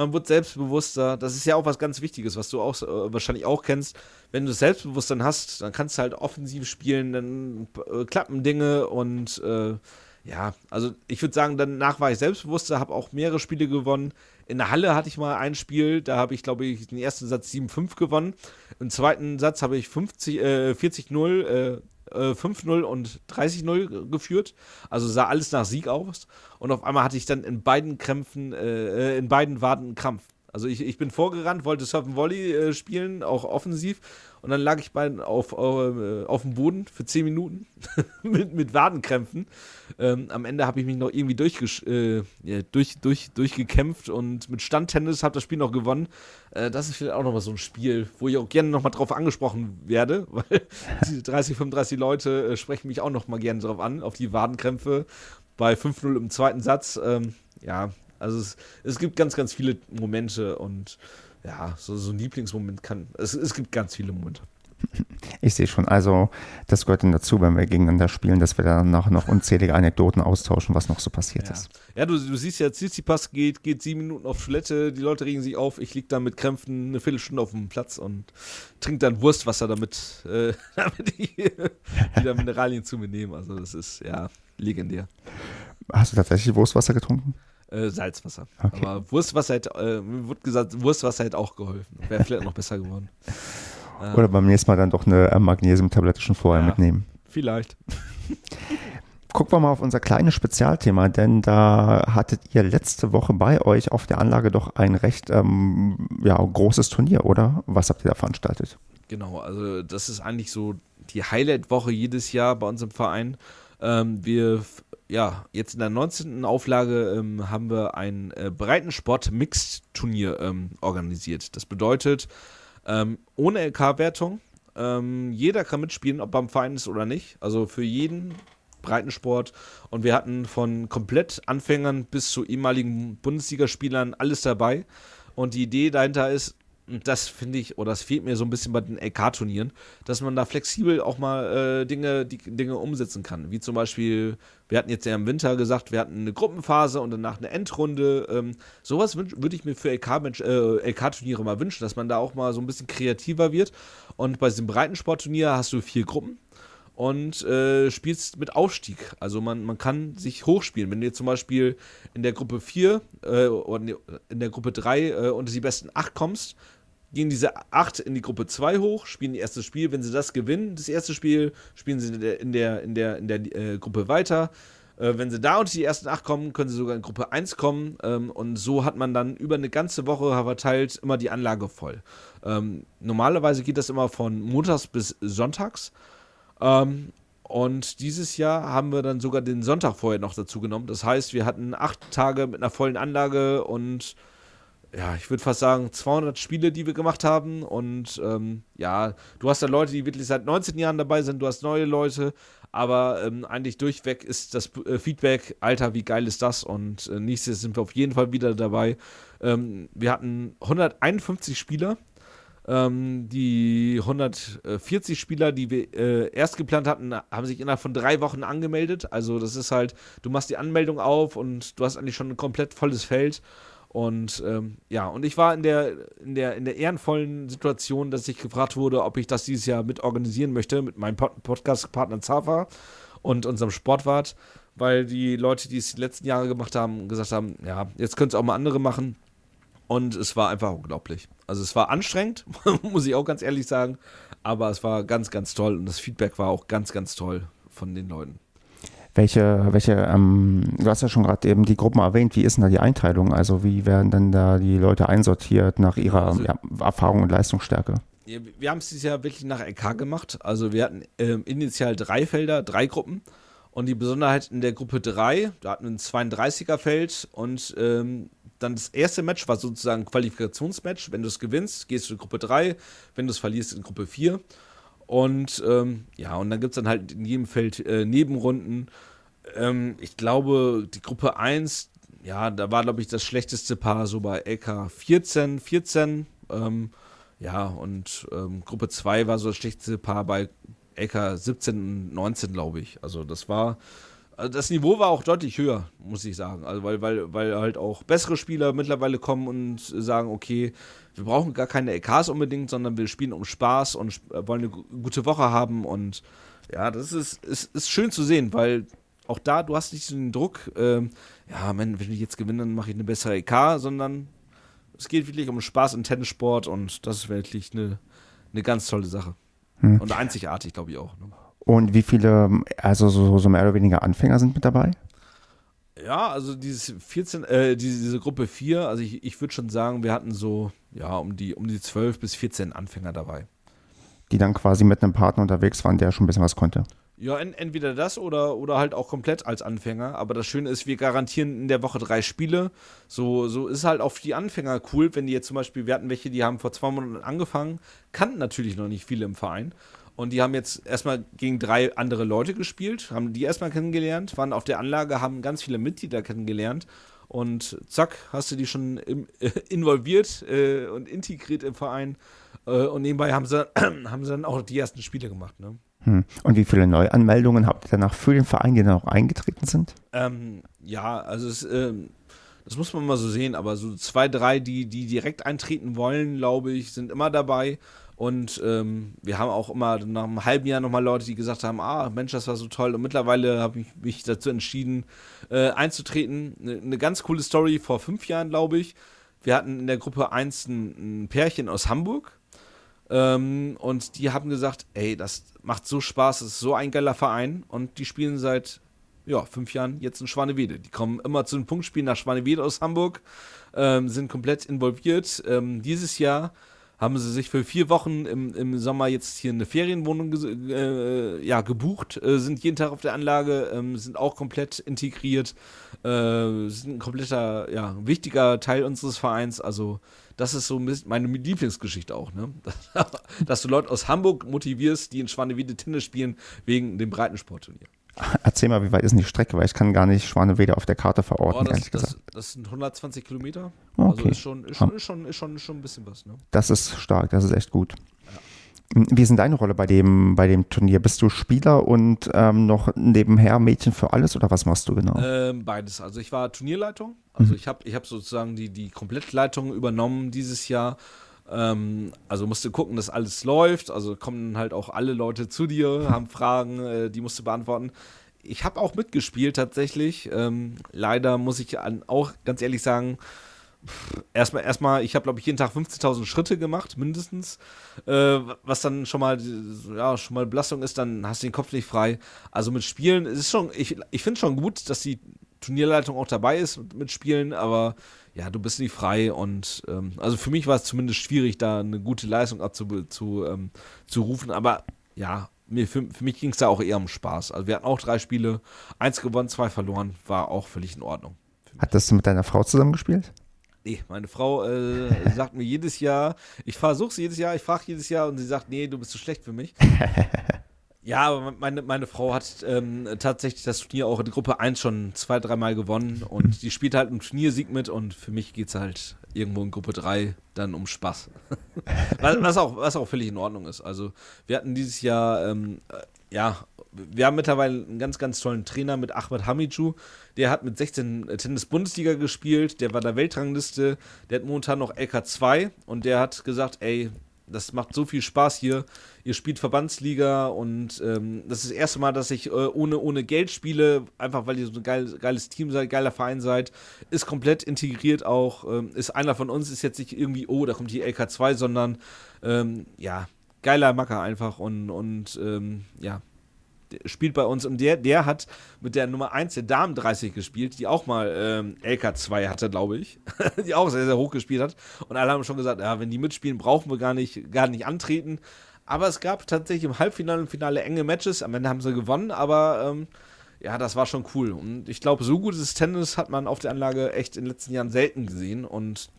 man wird selbstbewusster. Das ist ja auch was ganz Wichtiges, was du auch äh, wahrscheinlich auch kennst. Wenn du Selbstbewusstsein hast, dann kannst du halt offensiv spielen, dann äh, klappen Dinge und äh, ja, also ich würde sagen, danach war ich selbstbewusster, habe auch mehrere Spiele gewonnen. In der Halle hatte ich mal ein Spiel, da habe ich, glaube ich, den ersten Satz 7-5 gewonnen. Im zweiten Satz habe ich 50, äh, 40-0, äh, 5-0 und 30-0 geführt. Also sah alles nach Sieg aus. Und auf einmal hatte ich dann in beiden Krämpfen, äh, in beiden Waden einen Krampf. Also ich, ich bin vorgerannt, wollte Surfen Volley äh, spielen, auch offensiv. Und dann lag ich bei, auf, äh, auf dem Boden für 10 Minuten mit, mit Wadenkrämpfen. Ähm, am Ende habe ich mich noch irgendwie äh, ja, durch, durch, durchgekämpft und mit Standtennis habe das Spiel noch gewonnen. Äh, das ist vielleicht auch nochmal so ein Spiel, wo ich auch gerne nochmal drauf angesprochen werde, weil diese 30, 35 Leute äh, sprechen mich auch nochmal gerne drauf an, auf die Wadenkrämpfe bei 5-0 im zweiten Satz. Ähm, ja, also es, es gibt ganz, ganz viele Momente und ja, so, so ein Lieblingsmoment kann. Es, es gibt ganz viele Momente. Ich sehe schon, also das gehört dann dazu, wenn wir gegeneinander spielen, dass wir danach noch unzählige Anekdoten austauschen, was noch so passiert ja. ist. Ja, du, du siehst ja, Tsitsipas geht, geht sieben Minuten auf Toilette, die Leute regen sich auf, ich liege da mit Krämpfen eine Viertelstunde auf dem Platz und trinke dann Wurstwasser, damit, äh, damit ich wieder Mineralien zu mir nehme. Also das ist ja legendär. Hast du tatsächlich Wurstwasser getrunken? Äh, Salzwasser. Okay. Aber Wurstwasser hätte, äh, wird gesagt, Wurstwasser hätte auch geholfen. Wäre vielleicht noch besser geworden. Oder beim nächsten Mal dann doch eine äh, Magnesium-Tablette schon vorher ja, mitnehmen. Vielleicht. Gucken wir mal auf unser kleines Spezialthema, denn da hattet ihr letzte Woche bei euch auf der Anlage doch ein recht ähm, ja, großes Turnier, oder? Was habt ihr da veranstaltet? Genau, also das ist eigentlich so die Highlight-Woche jedes Jahr bei uns im Verein. Ähm, wir, ja, jetzt in der 19. Auflage ähm, haben wir ein äh, Breitensport-Mixed-Turnier ähm, organisiert. Das bedeutet, ähm, ohne LK-Wertung, ähm, jeder kann mitspielen, ob er im Verein ist oder nicht. Also für jeden Breitensport. Und wir hatten von komplett Anfängern bis zu ehemaligen Bundesligaspielern alles dabei. Und die Idee dahinter ist, und das finde ich, oder das fehlt mir so ein bisschen bei den LK-Turnieren, dass man da flexibel auch mal äh, Dinge, die Dinge umsetzen kann. Wie zum Beispiel, wir hatten jetzt ja im Winter gesagt, wir hatten eine Gruppenphase und danach eine Endrunde. Ähm, sowas würde ich mir für LK-Turniere äh, LK mal wünschen, dass man da auch mal so ein bisschen kreativer wird. Und bei diesem Breitensportturnier hast du vier Gruppen und äh, spielst mit Aufstieg. Also man, man kann sich hochspielen. Wenn du jetzt zum Beispiel in der Gruppe 4 äh, oder in der Gruppe 3 äh, unter die besten 8 kommst, gehen diese acht in die Gruppe 2 hoch, spielen das erste Spiel. Wenn sie das gewinnen, das erste Spiel, spielen sie in der, in der, in der, in der äh, Gruppe weiter. Äh, wenn sie da unter die ersten acht kommen, können sie sogar in Gruppe 1 kommen. Ähm, und so hat man dann über eine ganze Woche verteilt immer die Anlage voll. Ähm, normalerweise geht das immer von montags bis sonntags. Ähm, und dieses Jahr haben wir dann sogar den Sonntag vorher noch dazu genommen. Das heißt, wir hatten acht Tage mit einer vollen Anlage und ja, ich würde fast sagen, 200 Spiele, die wir gemacht haben. Und ähm, ja, du hast da Leute, die wirklich seit 19 Jahren dabei sind, du hast neue Leute, aber ähm, eigentlich durchweg ist das äh, Feedback, Alter, wie geil ist das? Und äh, nächstes sind wir auf jeden Fall wieder dabei. Ähm, wir hatten 151 Spieler. Ähm, die 140 Spieler, die wir äh, erst geplant hatten, haben sich innerhalb von drei Wochen angemeldet. Also das ist halt, du machst die Anmeldung auf und du hast eigentlich schon ein komplett volles Feld. Und ähm, ja, und ich war in der, in, der, in der ehrenvollen Situation, dass ich gefragt wurde, ob ich das dieses Jahr mit organisieren möchte, mit meinem Pod Podcast-Partner Zafa und unserem Sportwart, weil die Leute, die es die letzten Jahre gemacht haben, gesagt haben, ja, jetzt können es auch mal andere machen. Und es war einfach unglaublich. Also es war anstrengend, muss ich auch ganz ehrlich sagen, aber es war ganz, ganz toll und das Feedback war auch ganz, ganz toll von den Leuten. Welche, welche, ähm, du hast ja schon gerade eben die Gruppen erwähnt, wie ist denn da die Einteilung? Also wie werden denn da die Leute einsortiert nach ihrer also, ja, Erfahrung und Leistungsstärke? Wir haben es dieses Jahr wirklich nach LK gemacht. Also wir hatten ähm, initial drei Felder, drei Gruppen. Und die Besonderheit in der Gruppe 3, da hatten wir ein 32er-Feld und ähm, dann das erste Match war sozusagen ein Qualifikationsmatch. Wenn du es gewinnst, gehst du in Gruppe 3, wenn du es verlierst, in Gruppe 4. Und ähm, ja, und dann gibt es dann halt in jedem Feld äh, Nebenrunden. Ähm, ich glaube, die Gruppe 1, ja, da war, glaube ich, das schlechteste Paar so bei LK 14, 14. Ähm, ja, und ähm, Gruppe 2 war so das schlechteste Paar bei LK 17 und 19, glaube ich. Also das war Also das Niveau war auch deutlich höher, muss ich sagen. Also weil, weil, weil halt auch bessere Spieler mittlerweile kommen und sagen, okay, wir brauchen gar keine EKs unbedingt, sondern wir spielen um Spaß und wollen eine gute Woche haben. Und ja, das ist, ist, ist schön zu sehen, weil auch da, du hast nicht den Druck, ähm, ja, wenn, wenn ich jetzt gewinne, dann mache ich eine bessere EK, sondern es geht wirklich um Spaß im Tennissport und das ist wirklich eine, eine ganz tolle Sache. Hm. Und einzigartig, glaube ich auch. Ne? Und wie viele, also so, so mehr oder weniger Anfänger sind mit dabei? Ja, also dieses 14, äh, diese, diese Gruppe 4, also ich, ich würde schon sagen, wir hatten so, ja, um die, um die 12 bis 14 Anfänger dabei. Die dann quasi mit einem Partner unterwegs waren, der schon ein bisschen was konnte. Ja, en entweder das oder, oder halt auch komplett als Anfänger. Aber das Schöne ist, wir garantieren in der Woche drei Spiele. So, so ist halt auch für die Anfänger cool, wenn die jetzt zum Beispiel, wir hatten welche, die haben vor zwei Monaten angefangen, kannten natürlich noch nicht viele im Verein. Und die haben jetzt erstmal gegen drei andere Leute gespielt, haben die erstmal kennengelernt, waren auf der Anlage, haben ganz viele Mitglieder kennengelernt. Und zack, hast du die schon im, äh, involviert äh, und integriert im Verein. Äh, und nebenbei haben sie, haben sie dann auch die ersten Spiele gemacht. Ne? Hm. Und wie viele Neuanmeldungen habt ihr danach für den Verein, die dann auch eingetreten sind? Ähm, ja, also es, ähm, das muss man mal so sehen, aber so zwei, drei, die, die direkt eintreten wollen, glaube ich, sind immer dabei. Und ähm, wir haben auch immer nach einem halben Jahr nochmal Leute, die gesagt haben, ah, Mensch, das war so toll. Und mittlerweile habe ich mich dazu entschieden, äh, einzutreten. Eine ne ganz coole Story vor fünf Jahren, glaube ich. Wir hatten in der Gruppe 1 ein, ein Pärchen aus Hamburg. Ähm, und die haben gesagt, ey, das macht so Spaß, das ist so ein geiler Verein. Und die spielen seit ja, fünf Jahren jetzt in Schwanewede. Die kommen immer zu den Punktspielen nach Schwanewede aus Hamburg, ähm, sind komplett involviert. Ähm, dieses Jahr haben sie sich für vier Wochen im, im Sommer jetzt hier eine Ferienwohnung äh, ja, gebucht, äh, sind jeden Tag auf der Anlage, äh, sind auch komplett integriert, äh, sind ein kompletter, ja, wichtiger Teil unseres Vereins. Also das ist so meine Lieblingsgeschichte auch, ne? Dass du Leute aus Hamburg motivierst, die in Schwanewede Tennis spielen, wegen dem Breitensportturnier. Erzähl mal, wie weit ist denn die Strecke? Weil ich kann gar nicht Schwanewede auf der Karte verorten, oh, das. Das, das, sind 120 Kilometer. Also okay. Also ist schon, ist schon, ist schon, ist schon, schon ein bisschen was. Ne? Das ist stark, das ist echt gut. Ja. Wie ist denn deine Rolle bei dem, bei dem Turnier? Bist du Spieler und ähm, noch nebenher Mädchen für alles oder was machst du genau? Ähm, beides. Also ich war Turnierleitung. Also mhm. ich habe ich hab sozusagen die, die Komplettleitung übernommen dieses Jahr. Ähm, also musst du gucken, dass alles läuft. Also kommen halt auch alle Leute zu dir, haben Fragen, äh, die musst du beantworten. Ich habe auch mitgespielt tatsächlich. Ähm, leider muss ich an, auch ganz ehrlich sagen, erstmal, erstmal, ich habe glaube ich jeden Tag 15.000 Schritte gemacht, mindestens. Äh, was dann schon mal, ja, schon mal Belastung ist, dann hast du den Kopf nicht frei. Also mit Spielen ist schon, ich, ich finde schon gut, dass die Turnierleitung auch dabei ist mit Spielen, aber ja, du bist nicht frei und ähm, also für mich war es zumindest schwierig, da eine gute Leistung abzurufen, zu, ähm, zu rufen, aber ja, mir, für, für mich ging es da auch eher um Spaß. Also wir hatten auch drei Spiele, eins gewonnen, zwei verloren, war auch völlig in Ordnung. Hattest du mit deiner Frau zusammengespielt? Nee, meine Frau äh, sagt mir jedes Jahr, ich versuche sie jedes Jahr, ich frage jedes Jahr und sie sagt, nee, du bist zu schlecht für mich. Ja, aber meine, meine Frau hat ähm, tatsächlich das Turnier auch in Gruppe 1 schon zwei, dreimal gewonnen und die spielt halt einen Turniersieg mit und für mich geht es halt irgendwo in Gruppe 3 dann um Spaß. was, auch, was auch völlig in Ordnung ist. Also wir hatten dieses Jahr, ähm, äh, ja, wir haben mittlerweile einen ganz, ganz tollen Trainer mit Ahmed Hamidju. Der hat mit 16 Tennis-Bundesliga gespielt, der war der Weltrangliste, der hat momentan noch LK2 und der hat gesagt, ey, das macht so viel Spaß hier. Ihr spielt Verbandsliga und ähm, das ist das erste Mal, dass ich äh, ohne, ohne Geld spiele, einfach weil ihr so ein geil, geiles Team seid, geiler Verein seid. Ist komplett integriert auch. Ähm, ist einer von uns, ist jetzt nicht irgendwie, oh, da kommt die LK2, sondern ähm, ja, geiler Macker einfach und, und ähm, ja, spielt bei uns und der, der hat mit der Nummer 1 der Damen 30 gespielt, die auch mal ähm, LK2 hatte, glaube ich, die auch sehr, sehr hoch gespielt hat. Und alle haben schon gesagt, ja, wenn die mitspielen, brauchen wir gar nicht, gar nicht antreten. Aber es gab tatsächlich im Halbfinale und Finale enge Matches. Am Ende haben sie gewonnen, aber ähm, ja, das war schon cool. Und ich glaube, so gutes Tennis hat man auf der Anlage echt in den letzten Jahren selten gesehen. Und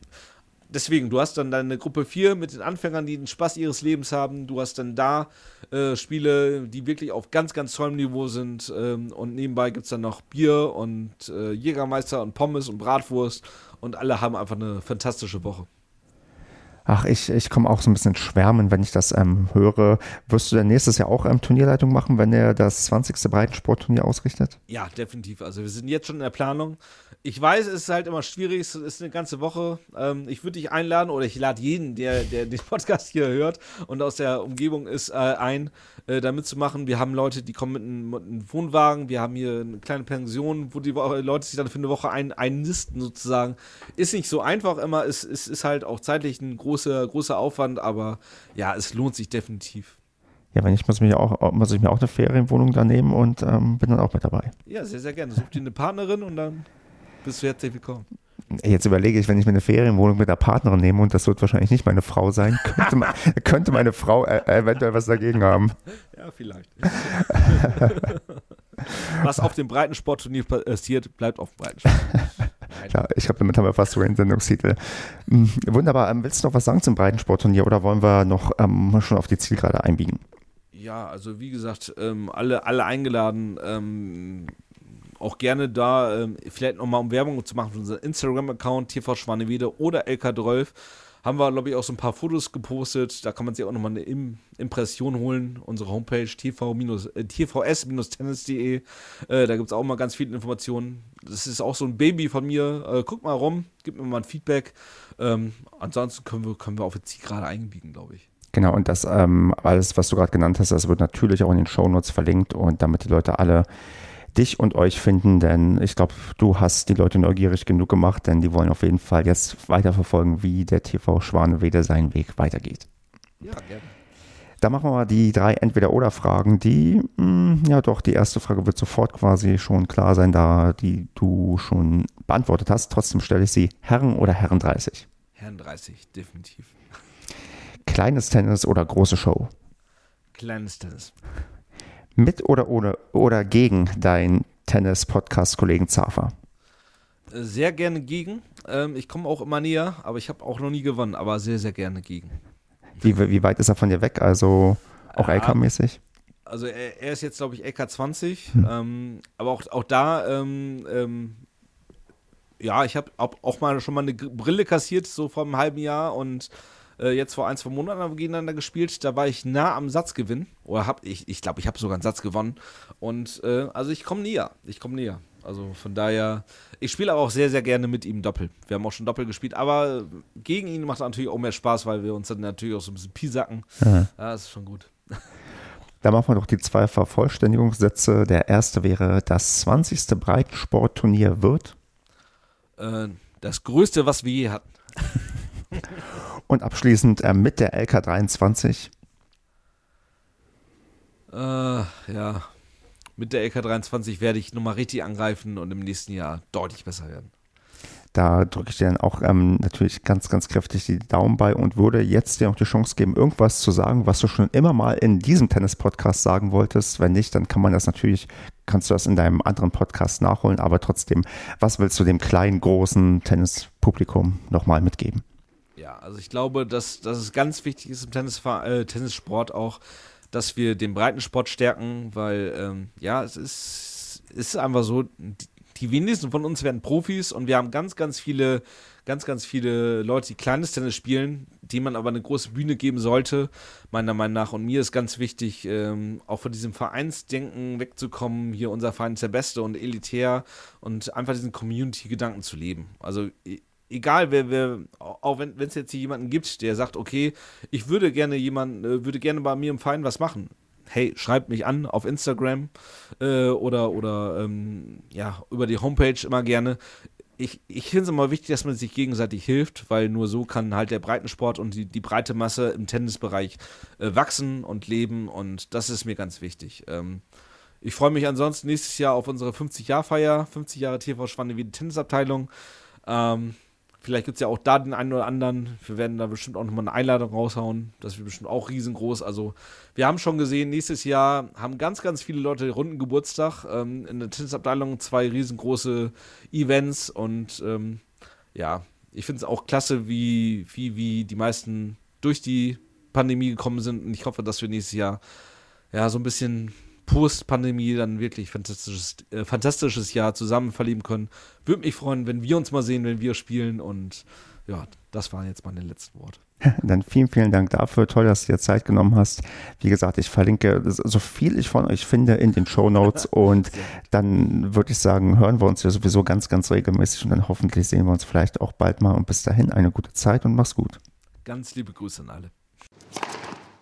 deswegen, du hast dann deine Gruppe 4 mit den Anfängern, die den Spaß ihres Lebens haben. Du hast dann da äh, Spiele, die wirklich auf ganz, ganz tollem Niveau sind. Ähm, und nebenbei gibt es dann noch Bier und äh, Jägermeister und Pommes und Bratwurst. Und alle haben einfach eine fantastische Woche. Ach, ich, ich komme auch so ein bisschen schwärmen, wenn ich das ähm, höre. Wirst du denn nächstes Jahr auch ähm, Turnierleitung machen, wenn er das 20. Breitensportturnier ausrichtet? Ja, definitiv. Also wir sind jetzt schon in der Planung. Ich weiß, es ist halt immer schwierig, es ist eine ganze Woche. Ähm, ich würde dich einladen oder ich lade jeden, der, der den Podcast hier hört und aus der Umgebung ist, äh, ein, äh, da mitzumachen. Wir haben Leute, die kommen mit einem, mit einem, Wohnwagen, wir haben hier eine kleine Pension, wo die Leute sich dann für eine Woche ein, einnisten sozusagen. Ist nicht so einfach immer, es, es ist halt auch zeitlich ein großer, großer Aufwand, aber ja, es lohnt sich definitiv. Ja, wenn ich muss, mich auch, muss ich mir auch eine Ferienwohnung da nehmen und ähm, bin dann auch mit dabei. Ja, sehr, sehr gerne. Such dir eine Partnerin und dann bist du herzlich willkommen. Jetzt überlege ich, wenn ich mir eine Ferienwohnung mit einer Partnerin nehme und das wird wahrscheinlich nicht meine Frau sein, könnte, man, könnte meine Frau äh, eventuell was dagegen haben. Ja, vielleicht. was auf dem Breitensportturnier passiert, bleibt auf dem Breitensport. Ja, ich glaube, damit haben wir fast so einen Sendungstitel. Hm, wunderbar. Ähm, willst du noch was sagen zum Breitensportturnier oder wollen wir noch ähm, schon auf die Zielgerade einbiegen? Ja, also wie gesagt, ähm, alle, alle eingeladen. Ähm, auch gerne da, ähm, vielleicht nochmal um Werbung zu machen für unseren Instagram-Account, TV Schwanewede oder LK12. Haben wir, glaube ich, auch so ein paar Fotos gepostet. Da kann man sich auch nochmal eine Im Impression holen. Unsere Homepage TV äh, tvs-tennis.de. Äh, da gibt es auch mal ganz viele Informationen. Das ist auch so ein Baby von mir. Äh, guck mal rum, gib mir mal ein Feedback. Ähm, ansonsten können wir, können wir auf jetzt gerade einbiegen, glaube ich. Genau, und das ähm, alles, was du gerade genannt hast, das wird natürlich auch in den Shownotes verlinkt und damit die Leute alle dich und euch finden, denn ich glaube, du hast die Leute neugierig genug gemacht, denn die wollen auf jeden Fall jetzt weiterverfolgen, wie der TV Schwanewede seinen Weg weitergeht. Ja, gerne. Da machen wir mal die drei Entweder-Oder-Fragen, die, mh, hm, ja doch, die erste Frage wird sofort quasi schon klar sein, da die du schon beantwortet hast. Trotzdem stelle ich sie Herren oder Herren 30? Herren 30, definitiv. Kleines Tennis oder große Show? Kleines Tennis. Mit oder ohne oder gegen deinen Tennis-Podcast-Kollegen Zafer? Sehr gerne gegen. Ähm, ich komme auch immer näher, aber ich habe auch noch nie gewonnen, aber sehr, sehr gerne gegen. Wie, wie weit ist er von dir weg? Also auch ja, LK-mäßig? Also er, er, ist jetzt, glaube ich, LK 20, hm. ähm, aber auch, auch da, ähm, ähm ja, ich habe auch, auch mal schon mal eine Brille kassiert, so vor einem halben Jahr und äh, jetzt vor ein, zwei Monaten haben wir gegeneinander gespielt. Da war ich nah am Satzgewinn. Oder hab ich, ich glaube, ich habe sogar einen Satz gewonnen. Und äh, also ich komme näher. Ich komme näher. Also von daher, ich spiele aber auch sehr, sehr gerne mit ihm Doppel. Wir haben auch schon Doppel gespielt, aber gegen ihn macht es natürlich auch mehr Spaß, weil wir uns dann natürlich auch so ein bisschen piesacken. Ja, das ist schon gut. Da machen wir doch die zwei Vervollständigungssätze. Der erste wäre, das 20. Breitensportturnier wird? Äh, das größte, was wir je hatten. Und abschließend äh, mit der LK23. Äh, ja, mit der LK23 werde ich nochmal richtig angreifen und im nächsten Jahr deutlich besser werden. Da drücke ich dir dann auch ähm, natürlich ganz, ganz kräftig die Daumen bei und würde jetzt dir noch die Chance geben, irgendwas zu sagen, was du schon immer mal in diesem Tennis-Podcast sagen wolltest. Wenn nicht, dann kann man das natürlich, kannst du das in deinem anderen Podcast nachholen. Aber trotzdem, was willst du dem kleinen, großen Tennispublikum nochmal mitgeben? Ja, also ich glaube, dass, dass es ganz wichtig ist im Tennis, äh, Tennissport auch, dass wir den Breitensport stärken, weil ähm, ja, es ist, ist einfach so, die, wenigsten von uns werden Profis und wir haben ganz, ganz viele, ganz, ganz viele Leute, die kleines Tennis spielen, die man aber eine große Bühne geben sollte, meiner Meinung nach. Und mir ist ganz wichtig, ähm, auch von diesem Vereinsdenken wegzukommen. Hier unser Verein ist der Beste und elitär und einfach diesen Community-Gedanken zu leben. Also egal wer, wer auch wenn es jetzt hier jemanden gibt, der sagt, okay, ich würde gerne jemanden, äh, würde gerne bei mir im Verein was machen. Hey, schreibt mich an auf Instagram äh, oder, oder ähm, ja, über die Homepage immer gerne. Ich, ich finde es immer wichtig, dass man sich gegenseitig hilft, weil nur so kann halt der Breitensport und die, die breite Masse im Tennisbereich äh, wachsen und leben und das ist mir ganz wichtig. Ähm, ich freue mich ansonsten nächstes Jahr auf unsere 50-Jahr-Feier, 50 Jahre TV Schwanne Tennisabteilung. Ähm, Vielleicht gibt es ja auch da den einen oder anderen. Wir werden da bestimmt auch nochmal eine Einladung raushauen. Das wird bestimmt auch riesengroß. Also, wir haben schon gesehen, nächstes Jahr haben ganz, ganz viele Leute runden Geburtstag. Ähm, in der Tennisabteilung zwei riesengroße Events. Und ähm, ja, ich finde es auch klasse, wie, wie, wie die meisten durch die Pandemie gekommen sind. Und ich hoffe, dass wir nächstes Jahr ja so ein bisschen Post-Pandemie dann wirklich fantastisches, äh, fantastisches Jahr zusammen verleben können. Würde mich freuen, wenn wir uns mal sehen, wenn wir spielen. Und ja, das waren jetzt meine letzten Worte. Dann vielen, vielen Dank dafür. Toll, dass du dir Zeit genommen hast. Wie gesagt, ich verlinke so viel ich von euch finde in den Show Notes und dann würde ich sagen, hören wir uns ja sowieso ganz, ganz regelmäßig und dann hoffentlich sehen wir uns vielleicht auch bald mal und bis dahin eine gute Zeit und mach's gut. Ganz liebe Grüße an alle.